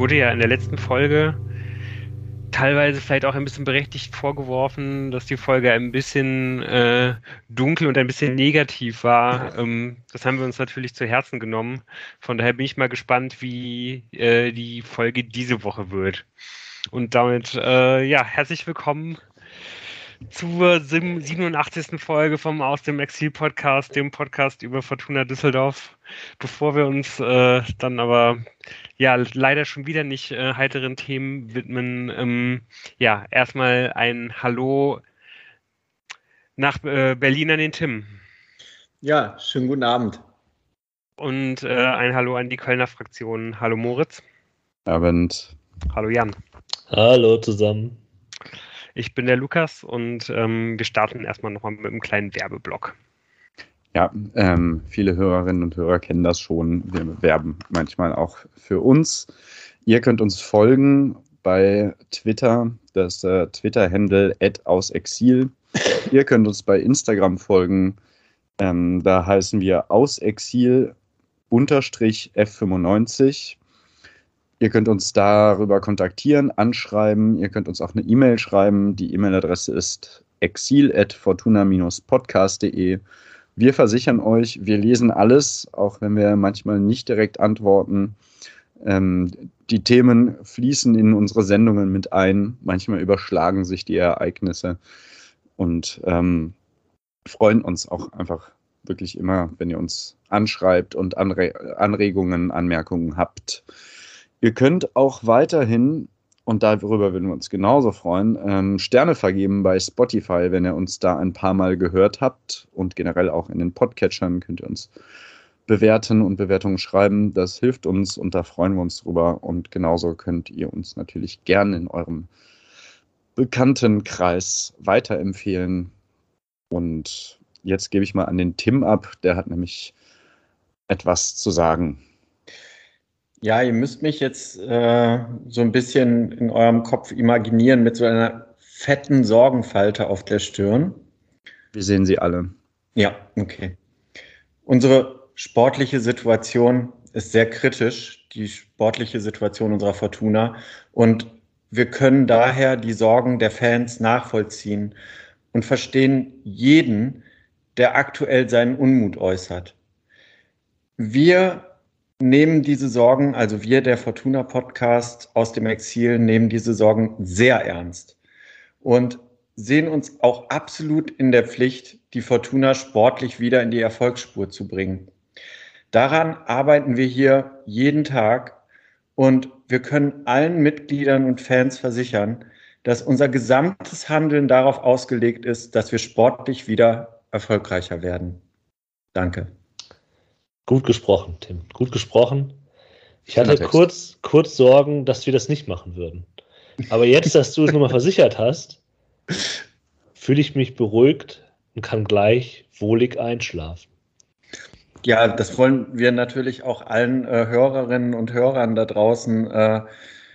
wurde ja in der letzten Folge teilweise vielleicht auch ein bisschen berechtigt vorgeworfen, dass die Folge ein bisschen äh, dunkel und ein bisschen negativ war. Ähm, das haben wir uns natürlich zu Herzen genommen. Von daher bin ich mal gespannt, wie äh, die Folge diese Woche wird. Und damit, äh, ja, herzlich willkommen zur 87. Folge vom Aus dem Exil Podcast, dem Podcast über Fortuna Düsseldorf. Bevor wir uns äh, dann aber ja leider schon wieder nicht äh, heiteren Themen widmen, ähm, ja, erstmal ein Hallo nach äh, Berlin an den Tim. Ja, schönen guten Abend. Und äh, ein Hallo an die Kölner Fraktion. Hallo Moritz. Abend. Hallo Jan. Hallo zusammen. Ich bin der Lukas und ähm, wir starten erstmal nochmal mit einem kleinen Werbeblock. Ja, ähm, viele Hörerinnen und Hörer kennen das schon. Wir werben manchmal auch für uns. Ihr könnt uns folgen bei Twitter, das äh, Twitter-Handle ausexil. Ihr könnt uns bei Instagram folgen. Ähm, da heißen wir ausexil F95. Ihr könnt uns darüber kontaktieren, anschreiben. Ihr könnt uns auch eine E-Mail schreiben. Die E-Mail-Adresse ist exil.fortuna-podcast.de. Wir versichern euch, wir lesen alles, auch wenn wir manchmal nicht direkt antworten. Ähm, die Themen fließen in unsere Sendungen mit ein. Manchmal überschlagen sich die Ereignisse und ähm, freuen uns auch einfach wirklich immer, wenn ihr uns anschreibt und Anre Anregungen, Anmerkungen habt. Ihr könnt auch weiterhin, und darüber würden wir uns genauso freuen, ähm, Sterne vergeben bei Spotify, wenn ihr uns da ein paar Mal gehört habt. Und generell auch in den Podcatchern könnt ihr uns bewerten und Bewertungen schreiben. Das hilft uns und da freuen wir uns drüber. Und genauso könnt ihr uns natürlich gerne in eurem Bekanntenkreis weiterempfehlen. Und jetzt gebe ich mal an den Tim ab. Der hat nämlich etwas zu sagen. Ja, ihr müsst mich jetzt äh, so ein bisschen in eurem Kopf imaginieren mit so einer fetten Sorgenfalte auf der Stirn. Wir sehen sie alle. Ja, okay. Unsere sportliche Situation ist sehr kritisch, die sportliche Situation unserer Fortuna. Und wir können daher die Sorgen der Fans nachvollziehen und verstehen jeden, der aktuell seinen Unmut äußert. Wir nehmen diese Sorgen, also wir, der Fortuna Podcast aus dem Exil, nehmen diese Sorgen sehr ernst und sehen uns auch absolut in der Pflicht, die Fortuna sportlich wieder in die Erfolgsspur zu bringen. Daran arbeiten wir hier jeden Tag und wir können allen Mitgliedern und Fans versichern, dass unser gesamtes Handeln darauf ausgelegt ist, dass wir sportlich wieder erfolgreicher werden. Danke. Gut gesprochen, Tim. Gut gesprochen. Ich hatte kurz, kurz Sorgen, dass wir das nicht machen würden. Aber jetzt, dass du es nochmal versichert hast, fühle ich mich beruhigt und kann gleich wohlig einschlafen. Ja, das wollen wir natürlich auch allen äh, Hörerinnen und Hörern da draußen äh,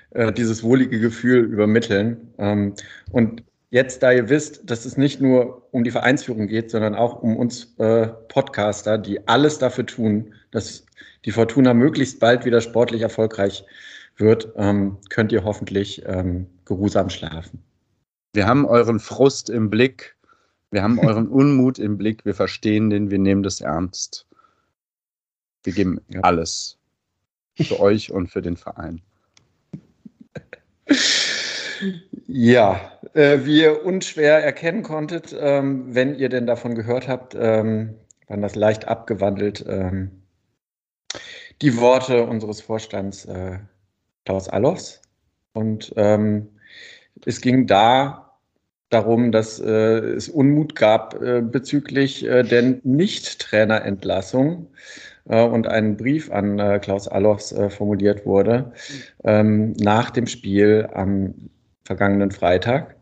äh, dieses wohlige Gefühl übermitteln. Ähm, und jetzt, da ihr wisst, dass es nicht nur um die Vereinsführung geht, sondern auch um uns äh, Podcaster, die alles dafür tun, dass die Fortuna möglichst bald wieder sportlich erfolgreich wird, ähm, könnt ihr hoffentlich ähm, geruhsam schlafen. Wir haben euren Frust im Blick, wir haben euren Unmut im Blick, wir verstehen den, wir nehmen das ernst. Wir geben alles für euch und für den Verein. Ja, äh, wie ihr unschwer erkennen konntet, ähm, wenn ihr denn davon gehört habt, ähm, waren das leicht abgewandelt ähm, die Worte unseres Vorstands äh, Klaus Allofs. Und ähm, es ging da darum, dass äh, es Unmut gab äh, bezüglich äh, der Nicht-Trainerentlassung äh, und ein Brief an Klaus Allofs formuliert wurde ähm, nach dem Spiel am vergangenen Freitag.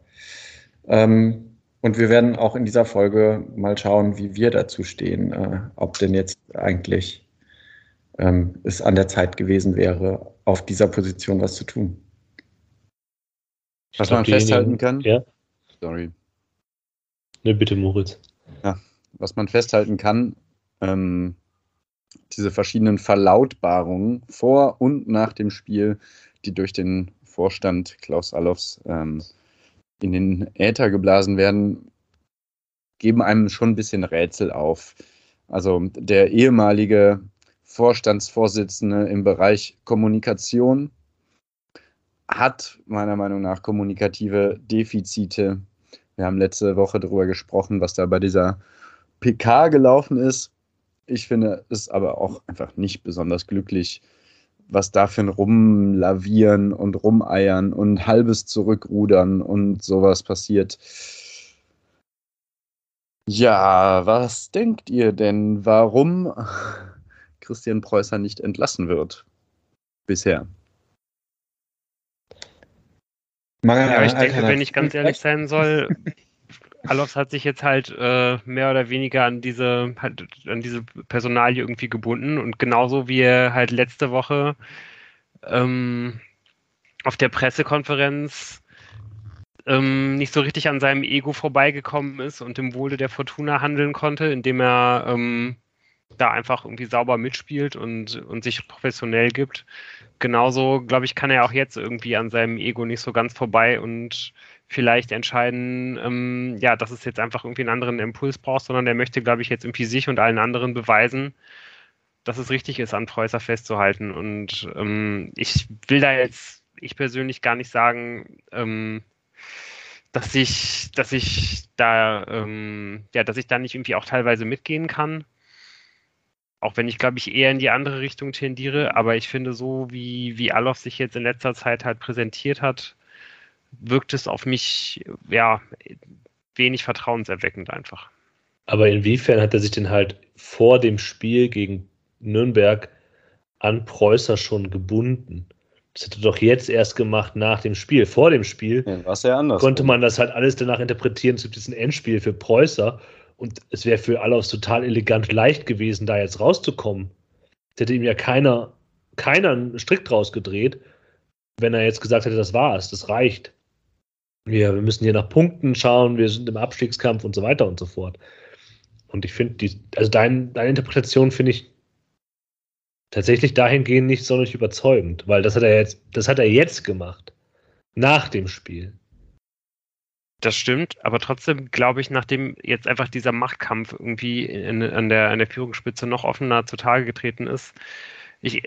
Ähm, und wir werden auch in dieser Folge mal schauen, wie wir dazu stehen, äh, ob denn jetzt eigentlich ähm, es an der Zeit gewesen wäre, auf dieser Position was zu tun. Was man festhalten kann. Ja. Sorry. Ne, bitte, Moritz. Ja, was man festhalten kann, ähm, diese verschiedenen Verlautbarungen vor und nach dem Spiel, die durch den Vorstand Klaus Allofs ähm, in den Äther geblasen werden, geben einem schon ein bisschen Rätsel auf. Also der ehemalige Vorstandsvorsitzende im Bereich Kommunikation hat meiner Meinung nach kommunikative Defizite. Wir haben letzte Woche darüber gesprochen, was da bei dieser PK gelaufen ist. Ich finde es aber auch einfach nicht besonders glücklich, was da für ein Rumlavieren und Rumeiern und halbes Zurückrudern und sowas passiert. Ja, was denkt ihr denn, warum Christian Preußer nicht entlassen wird? Bisher. Ja, ich denke, wenn ich ganz ehrlich sein soll, Alofs hat sich jetzt halt äh, mehr oder weniger an diese, halt, an diese Personalie irgendwie gebunden und genauso wie er halt letzte Woche ähm, auf der Pressekonferenz ähm, nicht so richtig an seinem Ego vorbeigekommen ist und im Wohle der Fortuna handeln konnte, indem er ähm, da einfach irgendwie sauber mitspielt und, und sich professionell gibt. Genauso, glaube ich, kann er auch jetzt irgendwie an seinem Ego nicht so ganz vorbei und vielleicht entscheiden, ähm, ja, dass es jetzt einfach irgendwie einen anderen Impuls braucht, sondern er möchte, glaube ich, jetzt irgendwie sich und allen anderen beweisen, dass es richtig ist, an Preußer festzuhalten. Und ähm, ich will da jetzt, ich persönlich gar nicht sagen, ähm, dass ich, dass ich da, ähm, ja, dass ich da nicht irgendwie auch teilweise mitgehen kann. Auch wenn ich, glaube ich, eher in die andere Richtung tendiere, aber ich finde, so wie, wie Alof sich jetzt in letzter Zeit halt präsentiert hat, wirkt es auf mich ja wenig vertrauenserweckend einfach. Aber inwiefern hat er sich denn halt vor dem Spiel gegen Nürnberg an Preußer schon gebunden? Das hat er doch jetzt erst gemacht nach dem Spiel. Vor dem Spiel ja, ja anders konnte man das halt alles danach interpretieren. Es gibt jetzt ein Endspiel für Preußer und es wäre für alle total elegant leicht gewesen, da jetzt rauszukommen. Es hätte ihm ja keiner, keiner einen Strick draus gedreht, wenn er jetzt gesagt hätte, das war's, das reicht wir, wir müssen hier nach Punkten schauen, wir sind im Abstiegskampf und so weiter und so fort. Und ich finde, also dein, deine Interpretation finde ich tatsächlich dahingehend nicht sonderlich überzeugend, weil das hat er jetzt, das hat er jetzt gemacht. Nach dem Spiel. Das stimmt, aber trotzdem glaube ich, nachdem jetzt einfach dieser Machtkampf irgendwie in, an, der, an der Führungsspitze noch offener zutage getreten ist, ich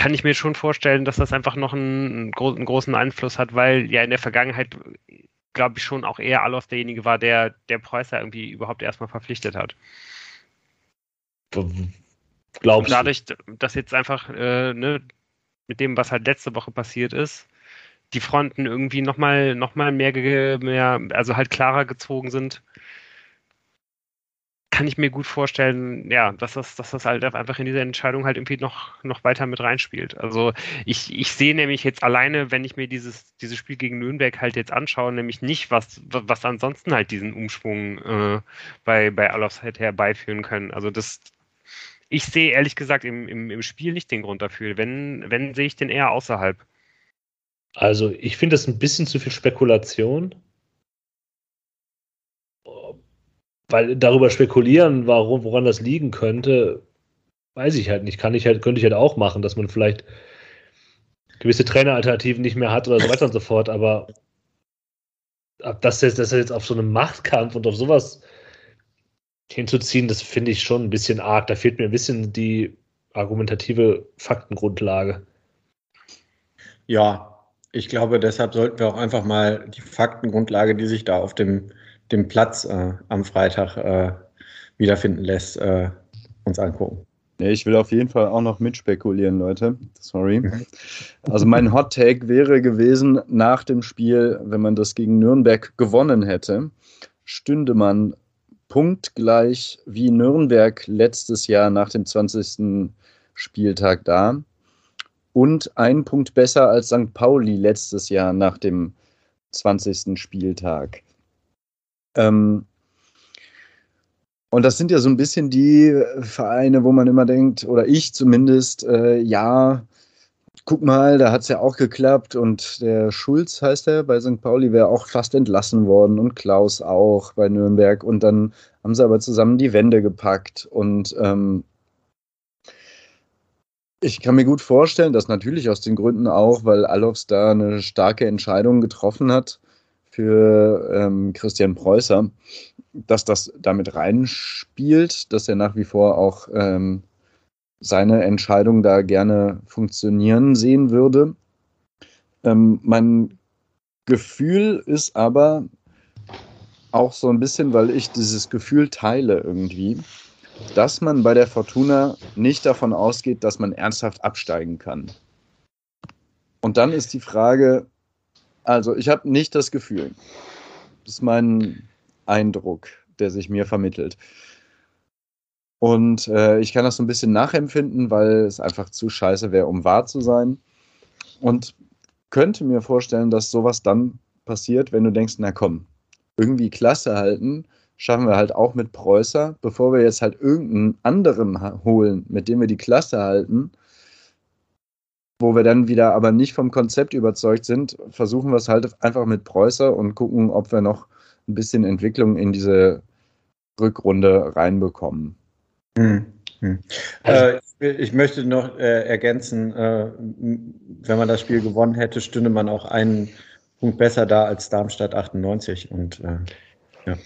kann ich mir schon vorstellen, dass das einfach noch einen, einen, großen Einfluss hat, weil ja in der Vergangenheit, glaube ich, schon auch eher Alof derjenige war, der der Preußer irgendwie überhaupt erstmal verpflichtet hat. Glaubst dadurch, dass jetzt einfach äh, ne, mit dem, was halt letzte Woche passiert ist, die Fronten irgendwie nochmal noch mal mehr, mehr, also halt klarer gezogen sind, kann ich mir gut vorstellen, ja, dass das, dass das halt einfach in diese Entscheidung halt irgendwie noch, noch weiter mit reinspielt. Also ich, ich sehe nämlich jetzt alleine, wenn ich mir dieses, dieses Spiel gegen Nürnberg halt jetzt anschaue, nämlich nicht, was, was ansonsten halt diesen Umschwung äh, bei, bei Alofs hätte herbeiführen können. Also das, ich sehe ehrlich gesagt im, im, im Spiel nicht den Grund dafür. Wenn, wenn sehe ich den eher außerhalb. Also ich finde das ein bisschen zu viel Spekulation. Weil darüber spekulieren, warum, woran das liegen könnte, weiß ich halt nicht. Kann ich halt, könnte ich halt auch machen, dass man vielleicht gewisse Traineralternativen nicht mehr hat oder so weiter und so fort, aber das jetzt, das jetzt auf so einem Machtkampf und auf sowas hinzuziehen, das finde ich schon ein bisschen arg. Da fehlt mir ein bisschen die argumentative Faktengrundlage. Ja, ich glaube, deshalb sollten wir auch einfach mal die Faktengrundlage, die sich da auf dem den Platz äh, am Freitag äh, wiederfinden lässt, äh, uns angucken. ich will auf jeden Fall auch noch mitspekulieren, Leute. Sorry. Mhm. Also mein Hot Take wäre gewesen, nach dem Spiel, wenn man das gegen Nürnberg gewonnen hätte, stünde man punktgleich wie Nürnberg letztes Jahr nach dem 20. Spieltag da und ein Punkt besser als St. Pauli letztes Jahr nach dem 20. Spieltag. Ähm, und das sind ja so ein bisschen die Vereine, wo man immer denkt, oder ich zumindest, äh, ja, guck mal, da hat es ja auch geklappt und der Schulz heißt er bei St. Pauli wäre auch fast entlassen worden und Klaus auch bei Nürnberg und dann haben sie aber zusammen die Wände gepackt und ähm, Ich kann mir gut vorstellen, dass natürlich aus den Gründen auch, weil Alofs da eine starke Entscheidung getroffen hat für ähm, Christian Preußer, dass das damit reinspielt, dass er nach wie vor auch ähm, seine Entscheidung da gerne funktionieren sehen würde. Ähm, mein Gefühl ist aber auch so ein bisschen, weil ich dieses Gefühl teile irgendwie, dass man bei der Fortuna nicht davon ausgeht, dass man ernsthaft absteigen kann. Und dann ist die Frage, also ich habe nicht das Gefühl, das ist mein Eindruck, der sich mir vermittelt. Und äh, ich kann das so ein bisschen nachempfinden, weil es einfach zu scheiße wäre, um wahr zu sein. Und könnte mir vorstellen, dass sowas dann passiert, wenn du denkst, na komm, irgendwie Klasse halten, schaffen wir halt auch mit Preußer, bevor wir jetzt halt irgendeinen anderen holen, mit dem wir die Klasse halten, wo wir dann wieder aber nicht vom Konzept überzeugt sind, versuchen wir es halt einfach mit Preußer und gucken, ob wir noch ein bisschen Entwicklung in diese Rückrunde reinbekommen. Hm. Hm. Also, äh, ich möchte noch äh, ergänzen, äh, wenn man das Spiel gewonnen hätte, stünde man auch einen Punkt besser da als Darmstadt 98 und äh, ja.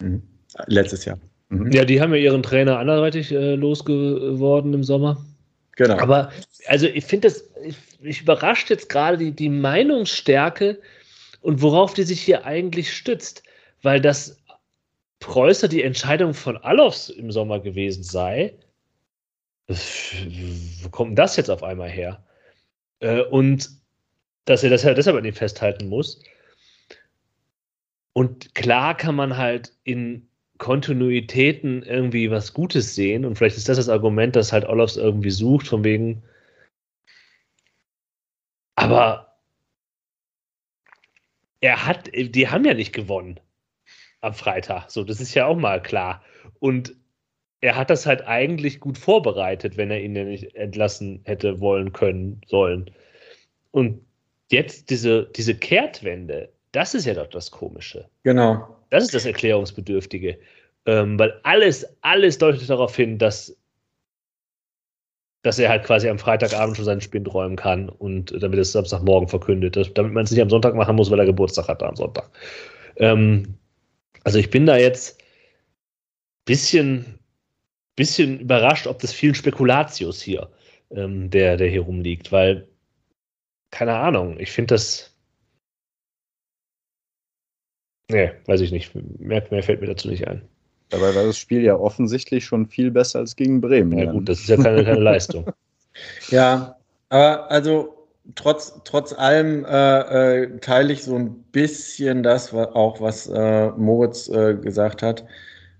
Mhm. Letztes Jahr. Mhm. Ja, die haben ja ihren Trainer anderweitig äh, losgeworden im Sommer. Genau. Aber also ich finde das, ich, ich überrascht jetzt gerade die, die Meinungsstärke und worauf die sich hier eigentlich stützt, weil das Preußer die Entscheidung von Alofs im Sommer gewesen sei. Wo kommt das jetzt auf einmal her? Äh, und dass er das ja deshalb an ihm festhalten muss. Und klar kann man halt in Kontinuitäten irgendwie was Gutes sehen. Und vielleicht ist das das Argument, das halt Olofs irgendwie sucht, von wegen. Aber er hat, die haben ja nicht gewonnen am Freitag. So, das ist ja auch mal klar. Und er hat das halt eigentlich gut vorbereitet, wenn er ihn ja nicht entlassen hätte wollen können, sollen. Und jetzt diese, diese Kehrtwende, das ist ja doch das Komische. Genau. Das ist das Erklärungsbedürftige. Ähm, weil alles, alles deutet darauf hin, dass, dass er halt quasi am Freitagabend schon seinen Spind räumen kann und damit es Samstagmorgen verkündet. Das, damit man es nicht am Sonntag machen muss, weil er Geburtstag hat am Sonntag. Ähm, also ich bin da jetzt ein bisschen, bisschen überrascht, ob das vielen Spekulatius hier, ähm, der, der hier rumliegt, weil, keine Ahnung, ich finde das Nee, weiß ich nicht. Mehr, mehr fällt mir dazu nicht ein. Dabei war das Spiel ja offensichtlich schon viel besser als gegen Bremen. Ja, gut, das ist ja keine, keine Leistung. Ja, aber also trotz, trotz allem äh, äh, teile ich so ein bisschen das was, auch, was äh, Moritz äh, gesagt hat.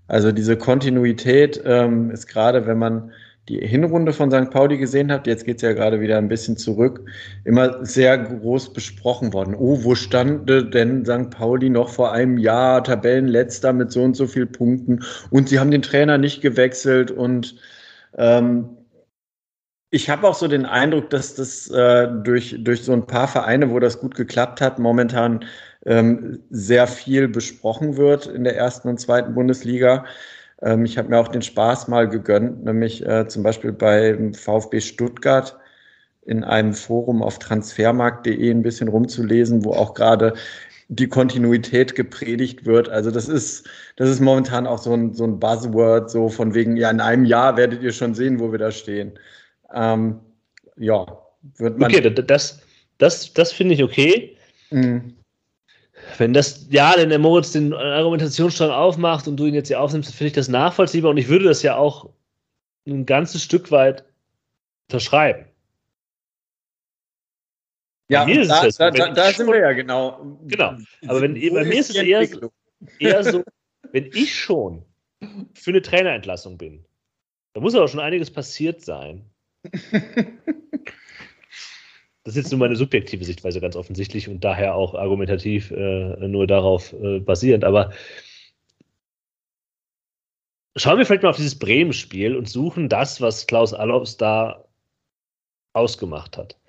Also diese Kontinuität ähm, ist gerade, wenn man die Hinrunde von St. Pauli gesehen habt, jetzt geht es ja gerade wieder ein bisschen zurück, immer sehr groß besprochen worden. Oh, wo stand denn St. Pauli noch vor einem Jahr, Tabellenletzter mit so und so viel Punkten und sie haben den Trainer nicht gewechselt und ähm, ich habe auch so den Eindruck, dass das äh, durch, durch so ein paar Vereine, wo das gut geklappt hat, momentan ähm, sehr viel besprochen wird in der ersten und zweiten Bundesliga. Ähm, ich habe mir auch den Spaß mal gegönnt, nämlich äh, zum Beispiel beim VfB Stuttgart in einem Forum auf transfermarkt.de ein bisschen rumzulesen, wo auch gerade die Kontinuität gepredigt wird. Also das ist, das ist momentan auch so ein, so ein Buzzword, so von wegen, ja, in einem Jahr werdet ihr schon sehen, wo wir da stehen. Ähm, ja, wird man. Okay, das, das, das finde ich okay. Mhm. Wenn das, ja, wenn der Moritz den Argumentationsstrang aufmacht und du ihn jetzt hier aufnimmst, finde ich das nachvollziehbar und ich würde das ja auch ein ganzes Stück weit unterschreiben. Ja, da, da, da, da sind wir ja genau. Genau. Aber wenn, bei mir ist es eher, eher so, wenn ich schon für eine Trainerentlassung bin, da muss aber schon einiges passiert sein. Das ist jetzt nur meine subjektive Sichtweise ganz offensichtlich und daher auch argumentativ äh, nur darauf äh, basierend. Aber schauen wir vielleicht mal auf dieses Bremen-Spiel und suchen das, was Klaus Allofs da ausgemacht hat.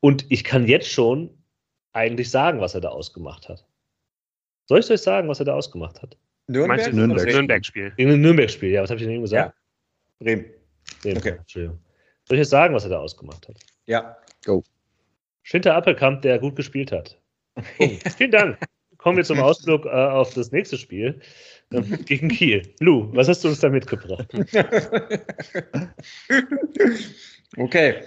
Und ich kann jetzt schon eigentlich sagen, was er da ausgemacht hat. Soll ich euch sagen, was er da ausgemacht hat? Nürnberg? Nürnberg-Spiel. Nürnberg-Spiel, ja. Was habe ich denn eben gesagt? Ja. Bremen. Bremen. Okay. Entschuldigung. Soll ich jetzt sagen, was er da ausgemacht hat? Ja, go. Schinter Appelkamp, der gut gespielt hat. Vielen Dank. Kommen wir zum Ausflug äh, auf das nächste Spiel äh, gegen Kiel. Lou, was hast du uns da mitgebracht? okay,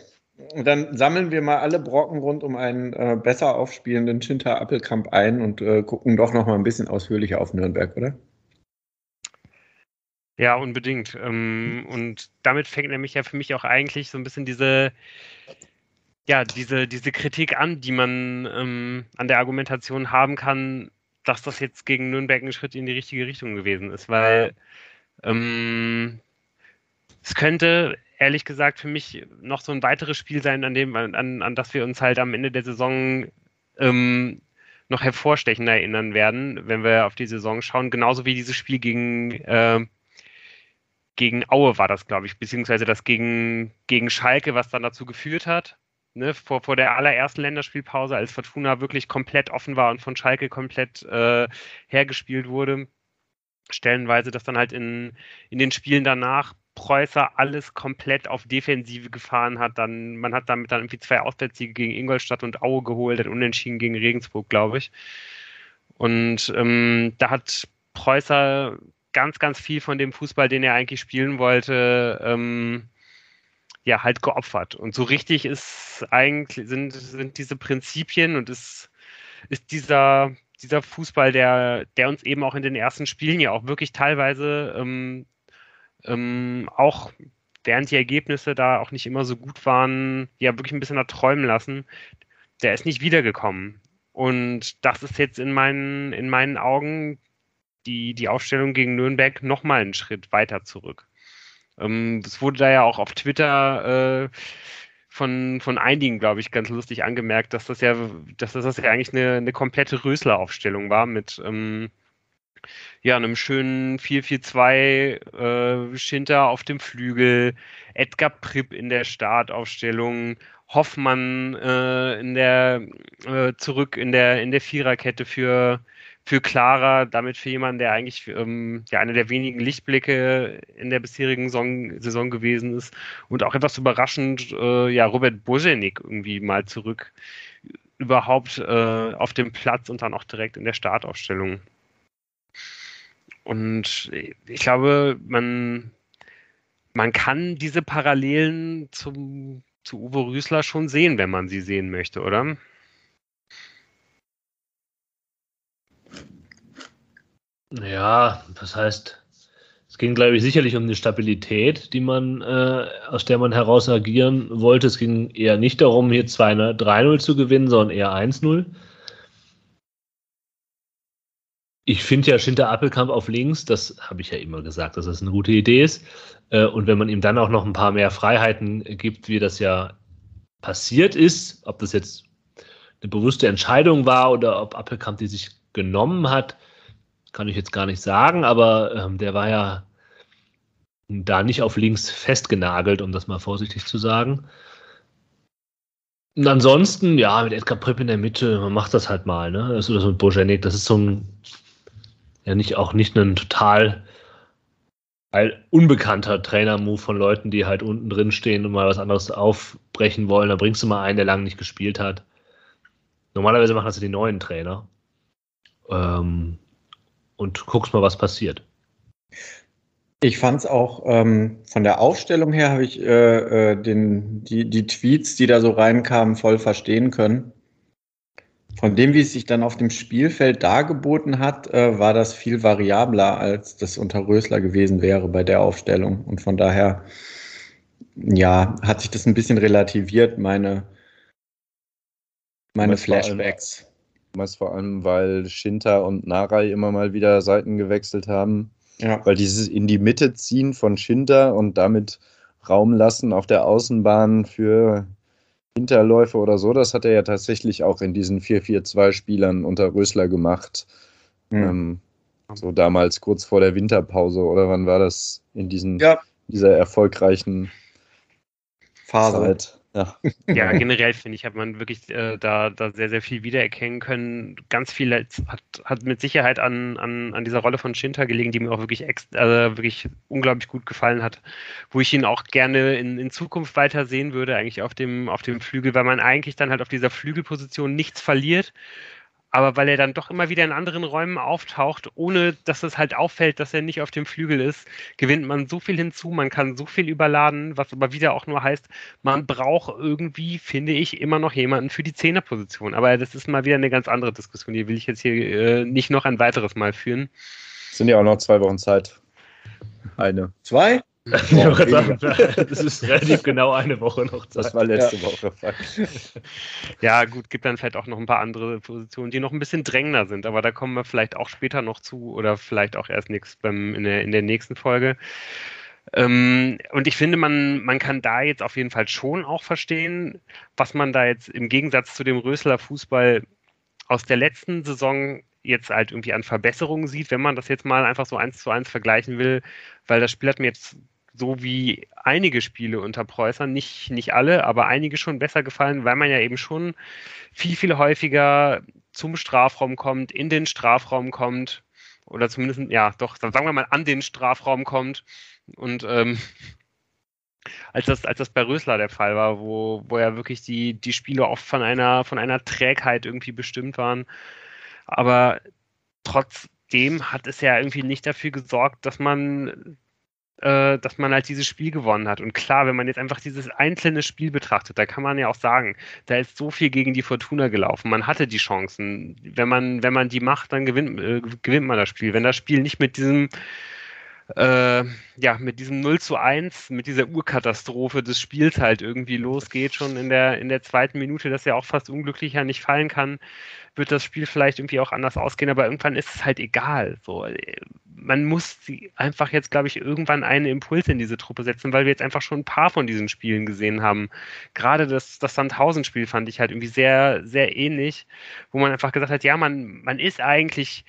dann sammeln wir mal alle Brocken rund um einen äh, besser aufspielenden Schinter Appelkamp ein und äh, gucken doch noch mal ein bisschen ausführlicher auf Nürnberg, oder? Ja, unbedingt. Ähm, und damit fängt nämlich ja für mich auch eigentlich so ein bisschen diese, ja, diese, diese Kritik an, die man ähm, an der Argumentation haben kann, dass das jetzt gegen Nürnberg ein Schritt in die richtige Richtung gewesen ist, weil ähm, es könnte ehrlich gesagt für mich noch so ein weiteres Spiel sein, an dem, an, an das wir uns halt am Ende der Saison ähm, noch hervorstechend erinnern werden, wenn wir auf die Saison schauen, genauso wie dieses Spiel gegen äh, gegen Aue war das, glaube ich, beziehungsweise das gegen, gegen Schalke, was dann dazu geführt hat, ne, vor, vor der allerersten Länderspielpause, als Fortuna wirklich komplett offen war und von Schalke komplett äh, hergespielt wurde. Stellenweise, dass dann halt in, in den Spielen danach Preußer alles komplett auf Defensive gefahren hat. Dann, man hat damit dann irgendwie zwei Auswärtssiege gegen Ingolstadt und Aue geholt, hat unentschieden gegen Regensburg, glaube ich. Und ähm, da hat Preußer ganz, ganz viel von dem Fußball, den er eigentlich spielen wollte, ähm, ja, halt geopfert. Und so richtig ist eigentlich, sind, sind diese Prinzipien und ist, ist dieser, dieser Fußball, der, der uns eben auch in den ersten Spielen ja auch wirklich teilweise ähm, ähm, auch während die Ergebnisse da auch nicht immer so gut waren, ja wirklich ein bisschen erträumen lassen, der ist nicht wiedergekommen. Und das ist jetzt in meinen, in meinen Augen die, die Aufstellung gegen Nürnberg nochmal einen Schritt weiter zurück. Ähm, das wurde da ja auch auf Twitter äh, von, von einigen, glaube ich, ganz lustig angemerkt, dass das ja, dass das ja eigentlich eine, eine komplette Rösler-Aufstellung war mit ähm, ja, einem schönen 4-4-2 äh, Schinter auf dem Flügel, Edgar Pripp in der Startaufstellung, Hoffmann äh, in der äh, zurück in der in der Viererkette für für Clara, damit für jemanden, der eigentlich ähm, ja einer der wenigen Lichtblicke in der bisherigen Saison, Saison gewesen ist und auch etwas überraschend, äh, ja, Robert Bozenik irgendwie mal zurück überhaupt äh, auf dem Platz und dann auch direkt in der Startaufstellung. Und ich glaube, man, man kann diese Parallelen zum, zu Uwe Rüsler schon sehen, wenn man sie sehen möchte, oder? Ja, das heißt, es ging, glaube ich, sicherlich um die Stabilität, die man, äh, aus der man heraus agieren wollte. Es ging eher nicht darum, hier 3-0 zu gewinnen, sondern eher 1-0. Ich finde ja Schinter Appelkamp auf links, das habe ich ja immer gesagt, dass das eine gute Idee ist. Äh, und wenn man ihm dann auch noch ein paar mehr Freiheiten gibt, wie das ja passiert ist, ob das jetzt eine bewusste Entscheidung war oder ob Appelkamp die sich genommen hat, kann ich jetzt gar nicht sagen, aber ähm, der war ja da nicht auf links festgenagelt, um das mal vorsichtig zu sagen. Und ansonsten, ja, mit Edgar Pripp in der Mitte, man macht das halt mal, ne? Das ist so ein Bojanik, das ist so ein, ja, nicht, auch nicht ein total unbekannter Trainer-Move von Leuten, die halt unten drin stehen und mal was anderes aufbrechen wollen. Da bringst du mal einen, der lange nicht gespielt hat. Normalerweise machen das ja die neuen Trainer. Ähm, und guckst mal, was passiert. Ich fand es auch ähm, von der Aufstellung her, habe ich äh, äh, den, die, die Tweets, die da so reinkamen, voll verstehen können. Von dem, wie es sich dann auf dem Spielfeld dargeboten hat, äh, war das viel variabler, als das unter Rösler gewesen wäre bei der Aufstellung. Und von daher, ja, hat sich das ein bisschen relativiert, meine, meine Flashbacks. Meist vor allem, weil Shinta und Narai immer mal wieder Seiten gewechselt haben. Ja. Weil dieses in die Mitte ziehen von Shinta und damit Raum lassen auf der Außenbahn für Hinterläufe oder so, das hat er ja tatsächlich auch in diesen 4-4-2-Spielern unter Rösler gemacht. Mhm. Ähm, so damals kurz vor der Winterpause oder wann war das in diesen, ja. dieser erfolgreichen Phase? Zeit. Ja, ja generell finde ich, hat man wirklich äh, da, da sehr, sehr viel wiedererkennen können. Ganz viel hat, hat mit Sicherheit an, an, an dieser Rolle von Shinta gelegen, die mir auch wirklich, ex, äh, wirklich unglaublich gut gefallen hat, wo ich ihn auch gerne in, in Zukunft weiter sehen würde, eigentlich auf dem, auf dem Flügel, weil man eigentlich dann halt auf dieser Flügelposition nichts verliert aber weil er dann doch immer wieder in anderen Räumen auftaucht, ohne dass es halt auffällt, dass er nicht auf dem Flügel ist, gewinnt man so viel hinzu, man kann so viel überladen, was aber wieder auch nur heißt, man braucht irgendwie, finde ich, immer noch jemanden für die Zehnerposition. Aber das ist mal wieder eine ganz andere Diskussion, die will ich jetzt hier äh, nicht noch ein weiteres Mal führen. Sind ja auch noch zwei Wochen Zeit. Eine. Zwei? Ich wollte sagen, das ist relativ genau eine Woche noch Zeit. Das war letzte ja. Woche. ja, gut, gibt dann vielleicht auch noch ein paar andere Positionen, die noch ein bisschen drängender sind, aber da kommen wir vielleicht auch später noch zu oder vielleicht auch erst nichts beim, in, der, in der nächsten Folge. Ähm, und ich finde, man, man kann da jetzt auf jeden Fall schon auch verstehen, was man da jetzt im Gegensatz zu dem Rösler Fußball aus der letzten Saison jetzt halt irgendwie an Verbesserungen sieht, wenn man das jetzt mal einfach so eins zu eins vergleichen will, weil das Spiel hat mir jetzt so wie einige Spiele unter Preußern, nicht, nicht alle, aber einige schon besser gefallen, weil man ja eben schon viel, viel häufiger zum Strafraum kommt, in den Strafraum kommt oder zumindest, ja, doch, sagen wir mal an den Strafraum kommt und ähm, als das, als das bei Rösler der Fall war, wo, wo ja wirklich die, die Spiele oft von einer, von einer Trägheit irgendwie bestimmt waren. Aber trotzdem hat es ja irgendwie nicht dafür gesorgt, dass man äh, dass man halt dieses Spiel gewonnen hat. Und klar, wenn man jetzt einfach dieses einzelne Spiel betrachtet, da kann man ja auch sagen, da ist so viel gegen die Fortuna gelaufen. Man hatte die Chancen. Wenn man, wenn man die macht, dann gewinnt, äh, gewinnt man das Spiel. Wenn das Spiel nicht mit diesem äh, ja, mit diesem 0 zu 1, mit dieser Urkatastrophe des Spiels halt irgendwie losgeht, schon in der, in der zweiten Minute, dass er auch fast unglücklicher nicht fallen kann, wird das Spiel vielleicht irgendwie auch anders ausgehen, aber irgendwann ist es halt egal. So, man muss einfach jetzt, glaube ich, irgendwann einen Impuls in diese Truppe setzen, weil wir jetzt einfach schon ein paar von diesen Spielen gesehen haben. Gerade das, das Sandhausen-Spiel fand ich halt irgendwie sehr, sehr ähnlich, wo man einfach gesagt hat, ja, man, man ist eigentlich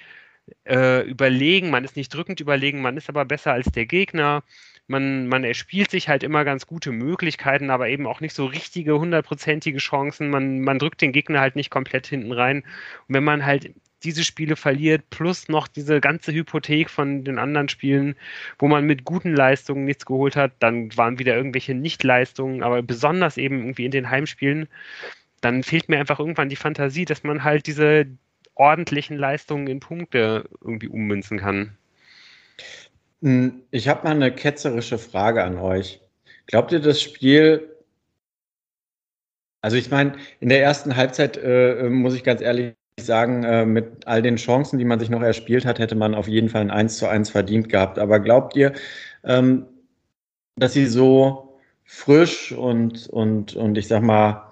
äh, überlegen, man ist nicht drückend überlegen, man ist aber besser als der Gegner. Man, man erspielt sich halt immer ganz gute Möglichkeiten, aber eben auch nicht so richtige, hundertprozentige Chancen. Man, man drückt den Gegner halt nicht komplett hinten rein. Und wenn man halt diese Spiele verliert, plus noch diese ganze Hypothek von den anderen Spielen, wo man mit guten Leistungen nichts geholt hat, dann waren wieder irgendwelche Nichtleistungen, aber besonders eben irgendwie in den Heimspielen, dann fehlt mir einfach irgendwann die Fantasie, dass man halt diese, ordentlichen Leistungen in Punkte irgendwie ummünzen kann. Hm, ich habe mal eine ketzerische Frage an euch. Glaubt ihr, das Spiel, also ich meine, in der ersten Halbzeit äh, muss ich ganz ehrlich sagen, äh, mit all den Chancen, die man sich noch erspielt hat, hätte man auf jeden Fall ein 1 zu 1 verdient gehabt. Aber glaubt ihr, ähm, dass sie so frisch und, und, und ich sag mal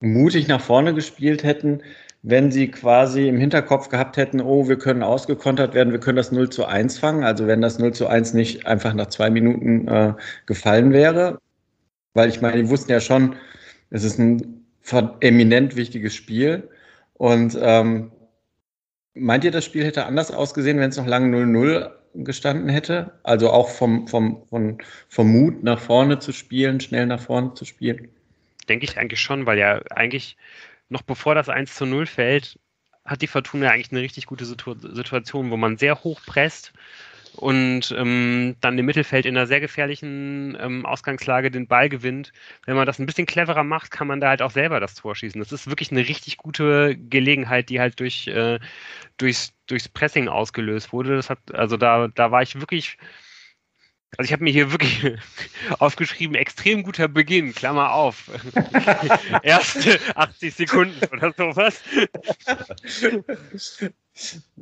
mutig nach vorne gespielt hätten, wenn sie quasi im Hinterkopf gehabt hätten, oh, wir können ausgekontert werden, wir können das 0 zu 1 fangen, also wenn das 0 zu 1 nicht einfach nach zwei Minuten äh, gefallen wäre, weil ich meine, die wussten ja schon, es ist ein eminent wichtiges Spiel und ähm, meint ihr, das Spiel hätte anders ausgesehen, wenn es noch lange 0-0 gestanden hätte? Also auch vom, vom, vom, vom Mut nach vorne zu spielen, schnell nach vorne zu spielen? Denke ich eigentlich schon, weil ja eigentlich noch bevor das 1 zu 0 fällt, hat die Fortuna eigentlich eine richtig gute Situ Situation, wo man sehr hoch presst und ähm, dann im Mittelfeld in einer sehr gefährlichen ähm, Ausgangslage den Ball gewinnt. Wenn man das ein bisschen cleverer macht, kann man da halt auch selber das Tor schießen. Das ist wirklich eine richtig gute Gelegenheit, die halt durch, äh, durchs, durchs Pressing ausgelöst wurde. Das hat, also da, da war ich wirklich also ich habe mir hier wirklich aufgeschrieben, extrem guter Beginn, Klammer auf. Erste 80 Sekunden oder sowas.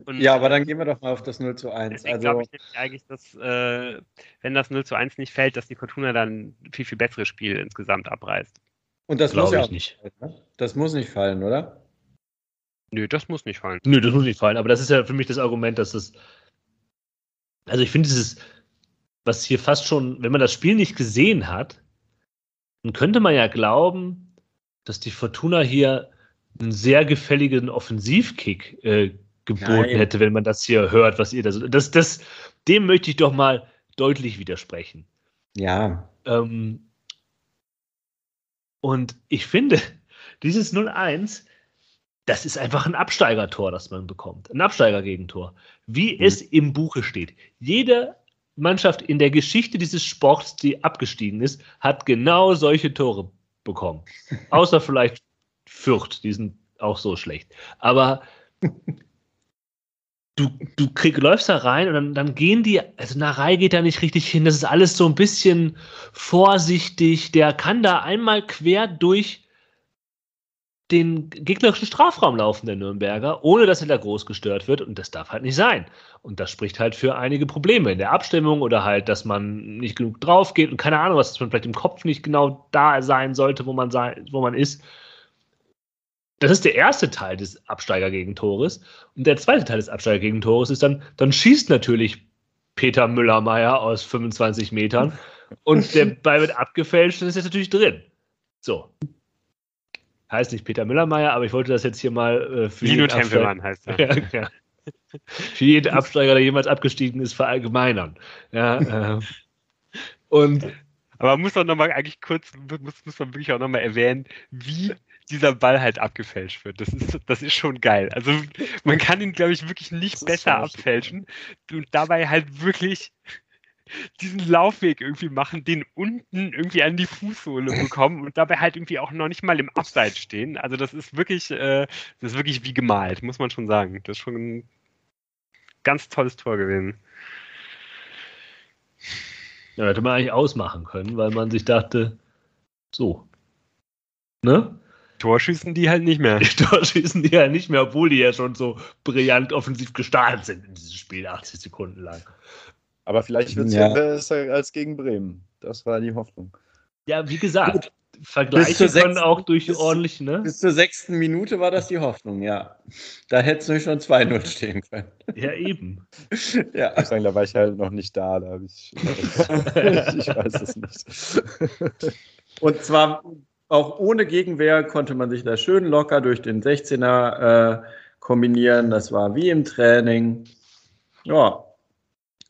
Und, ja, aber dann gehen wir doch mal auf das 0 zu 1. Also glaube ich eigentlich, dass äh, wenn das 0 zu 1 nicht fällt, dass die Fortuna dann ein viel, viel besseres Spiel insgesamt abreißt. Und das muss ja auch nicht. Fallen, ne? Das muss nicht fallen, oder? Nö, das muss nicht fallen. Nö, das muss nicht fallen. Aber das ist ja für mich das Argument, dass das. Also ich finde dieses was hier fast schon, wenn man das Spiel nicht gesehen hat, dann könnte man ja glauben, dass die Fortuna hier einen sehr gefälligen Offensivkick äh, geboten Nein. hätte, wenn man das hier hört, was ihr da so. Das, das, dem möchte ich doch mal deutlich widersprechen. Ja. Ähm, Und ich finde, dieses 0-1, das ist einfach ein Absteigertor, das man bekommt. Ein Absteigergegentor. Wie mhm. es im Buche steht. Jede Mannschaft in der Geschichte dieses Sports, die abgestiegen ist, hat genau solche Tore bekommen. Außer vielleicht Fürth, die sind auch so schlecht. Aber du, du krieg, läufst da rein und dann, dann gehen die, also Narei geht da nicht richtig hin, das ist alles so ein bisschen vorsichtig, der kann da einmal quer durch den gegnerischen Strafraum laufen, der Nürnberger, ohne dass er da groß gestört wird. Und das darf halt nicht sein. Und das spricht halt für einige Probleme in der Abstimmung oder halt, dass man nicht genug drauf geht und keine Ahnung, was, dass man vielleicht im Kopf nicht genau da sein sollte, wo man, sein, wo man ist. Das ist der erste Teil des Absteigergegentores. Und der zweite Teil des Absteigergegentores ist dann, dann schießt natürlich Peter Müllermeier aus 25 Metern und der Ball wird abgefälscht und ist jetzt natürlich drin. So. Heißt nicht Peter Müllermeier, aber ich wollte das jetzt hier mal äh, für Lino Tempelmann heißt er. ja, ja. Für jeden Absteiger, der jemals abgestiegen ist, verallgemeinern. Ja, äh, und aber man muss doch nochmal eigentlich kurz, muss, muss man wirklich auch nochmal erwähnen, wie dieser Ball halt abgefälscht wird. Das ist, das ist schon geil. Also man kann ihn, glaube ich, wirklich nicht besser abfälschen und dabei halt wirklich diesen Laufweg irgendwie machen, den unten irgendwie an die Fußsohle bekommen und dabei halt irgendwie auch noch nicht mal im Abseits stehen. Also das ist wirklich, äh, das ist wirklich wie gemalt, muss man schon sagen. Das ist schon ein ganz tolles Tor gewesen. Ja, hätte man eigentlich ausmachen können, weil man sich dachte, so. Ne? Torschießen die halt nicht mehr. Die Torschießen die halt nicht mehr, obwohl die ja schon so brillant offensiv gestartet sind in diesem Spiel, 80 Sekunden lang. Aber vielleicht wird es ja. besser als gegen Bremen. Das war die Hoffnung. Ja, wie gesagt. Vergleiche können auch durch bis, ordentlich, ne? Bis zur sechsten Minute war das die Hoffnung, ja. Da hätte es nämlich schon 2-0 stehen können. Ja, eben. ja. Ich sagen, da war ich halt noch nicht da, da habe ich, ich weiß es nicht. Und zwar auch ohne Gegenwehr konnte man sich da schön locker durch den 16er äh, kombinieren. Das war wie im Training. Ja.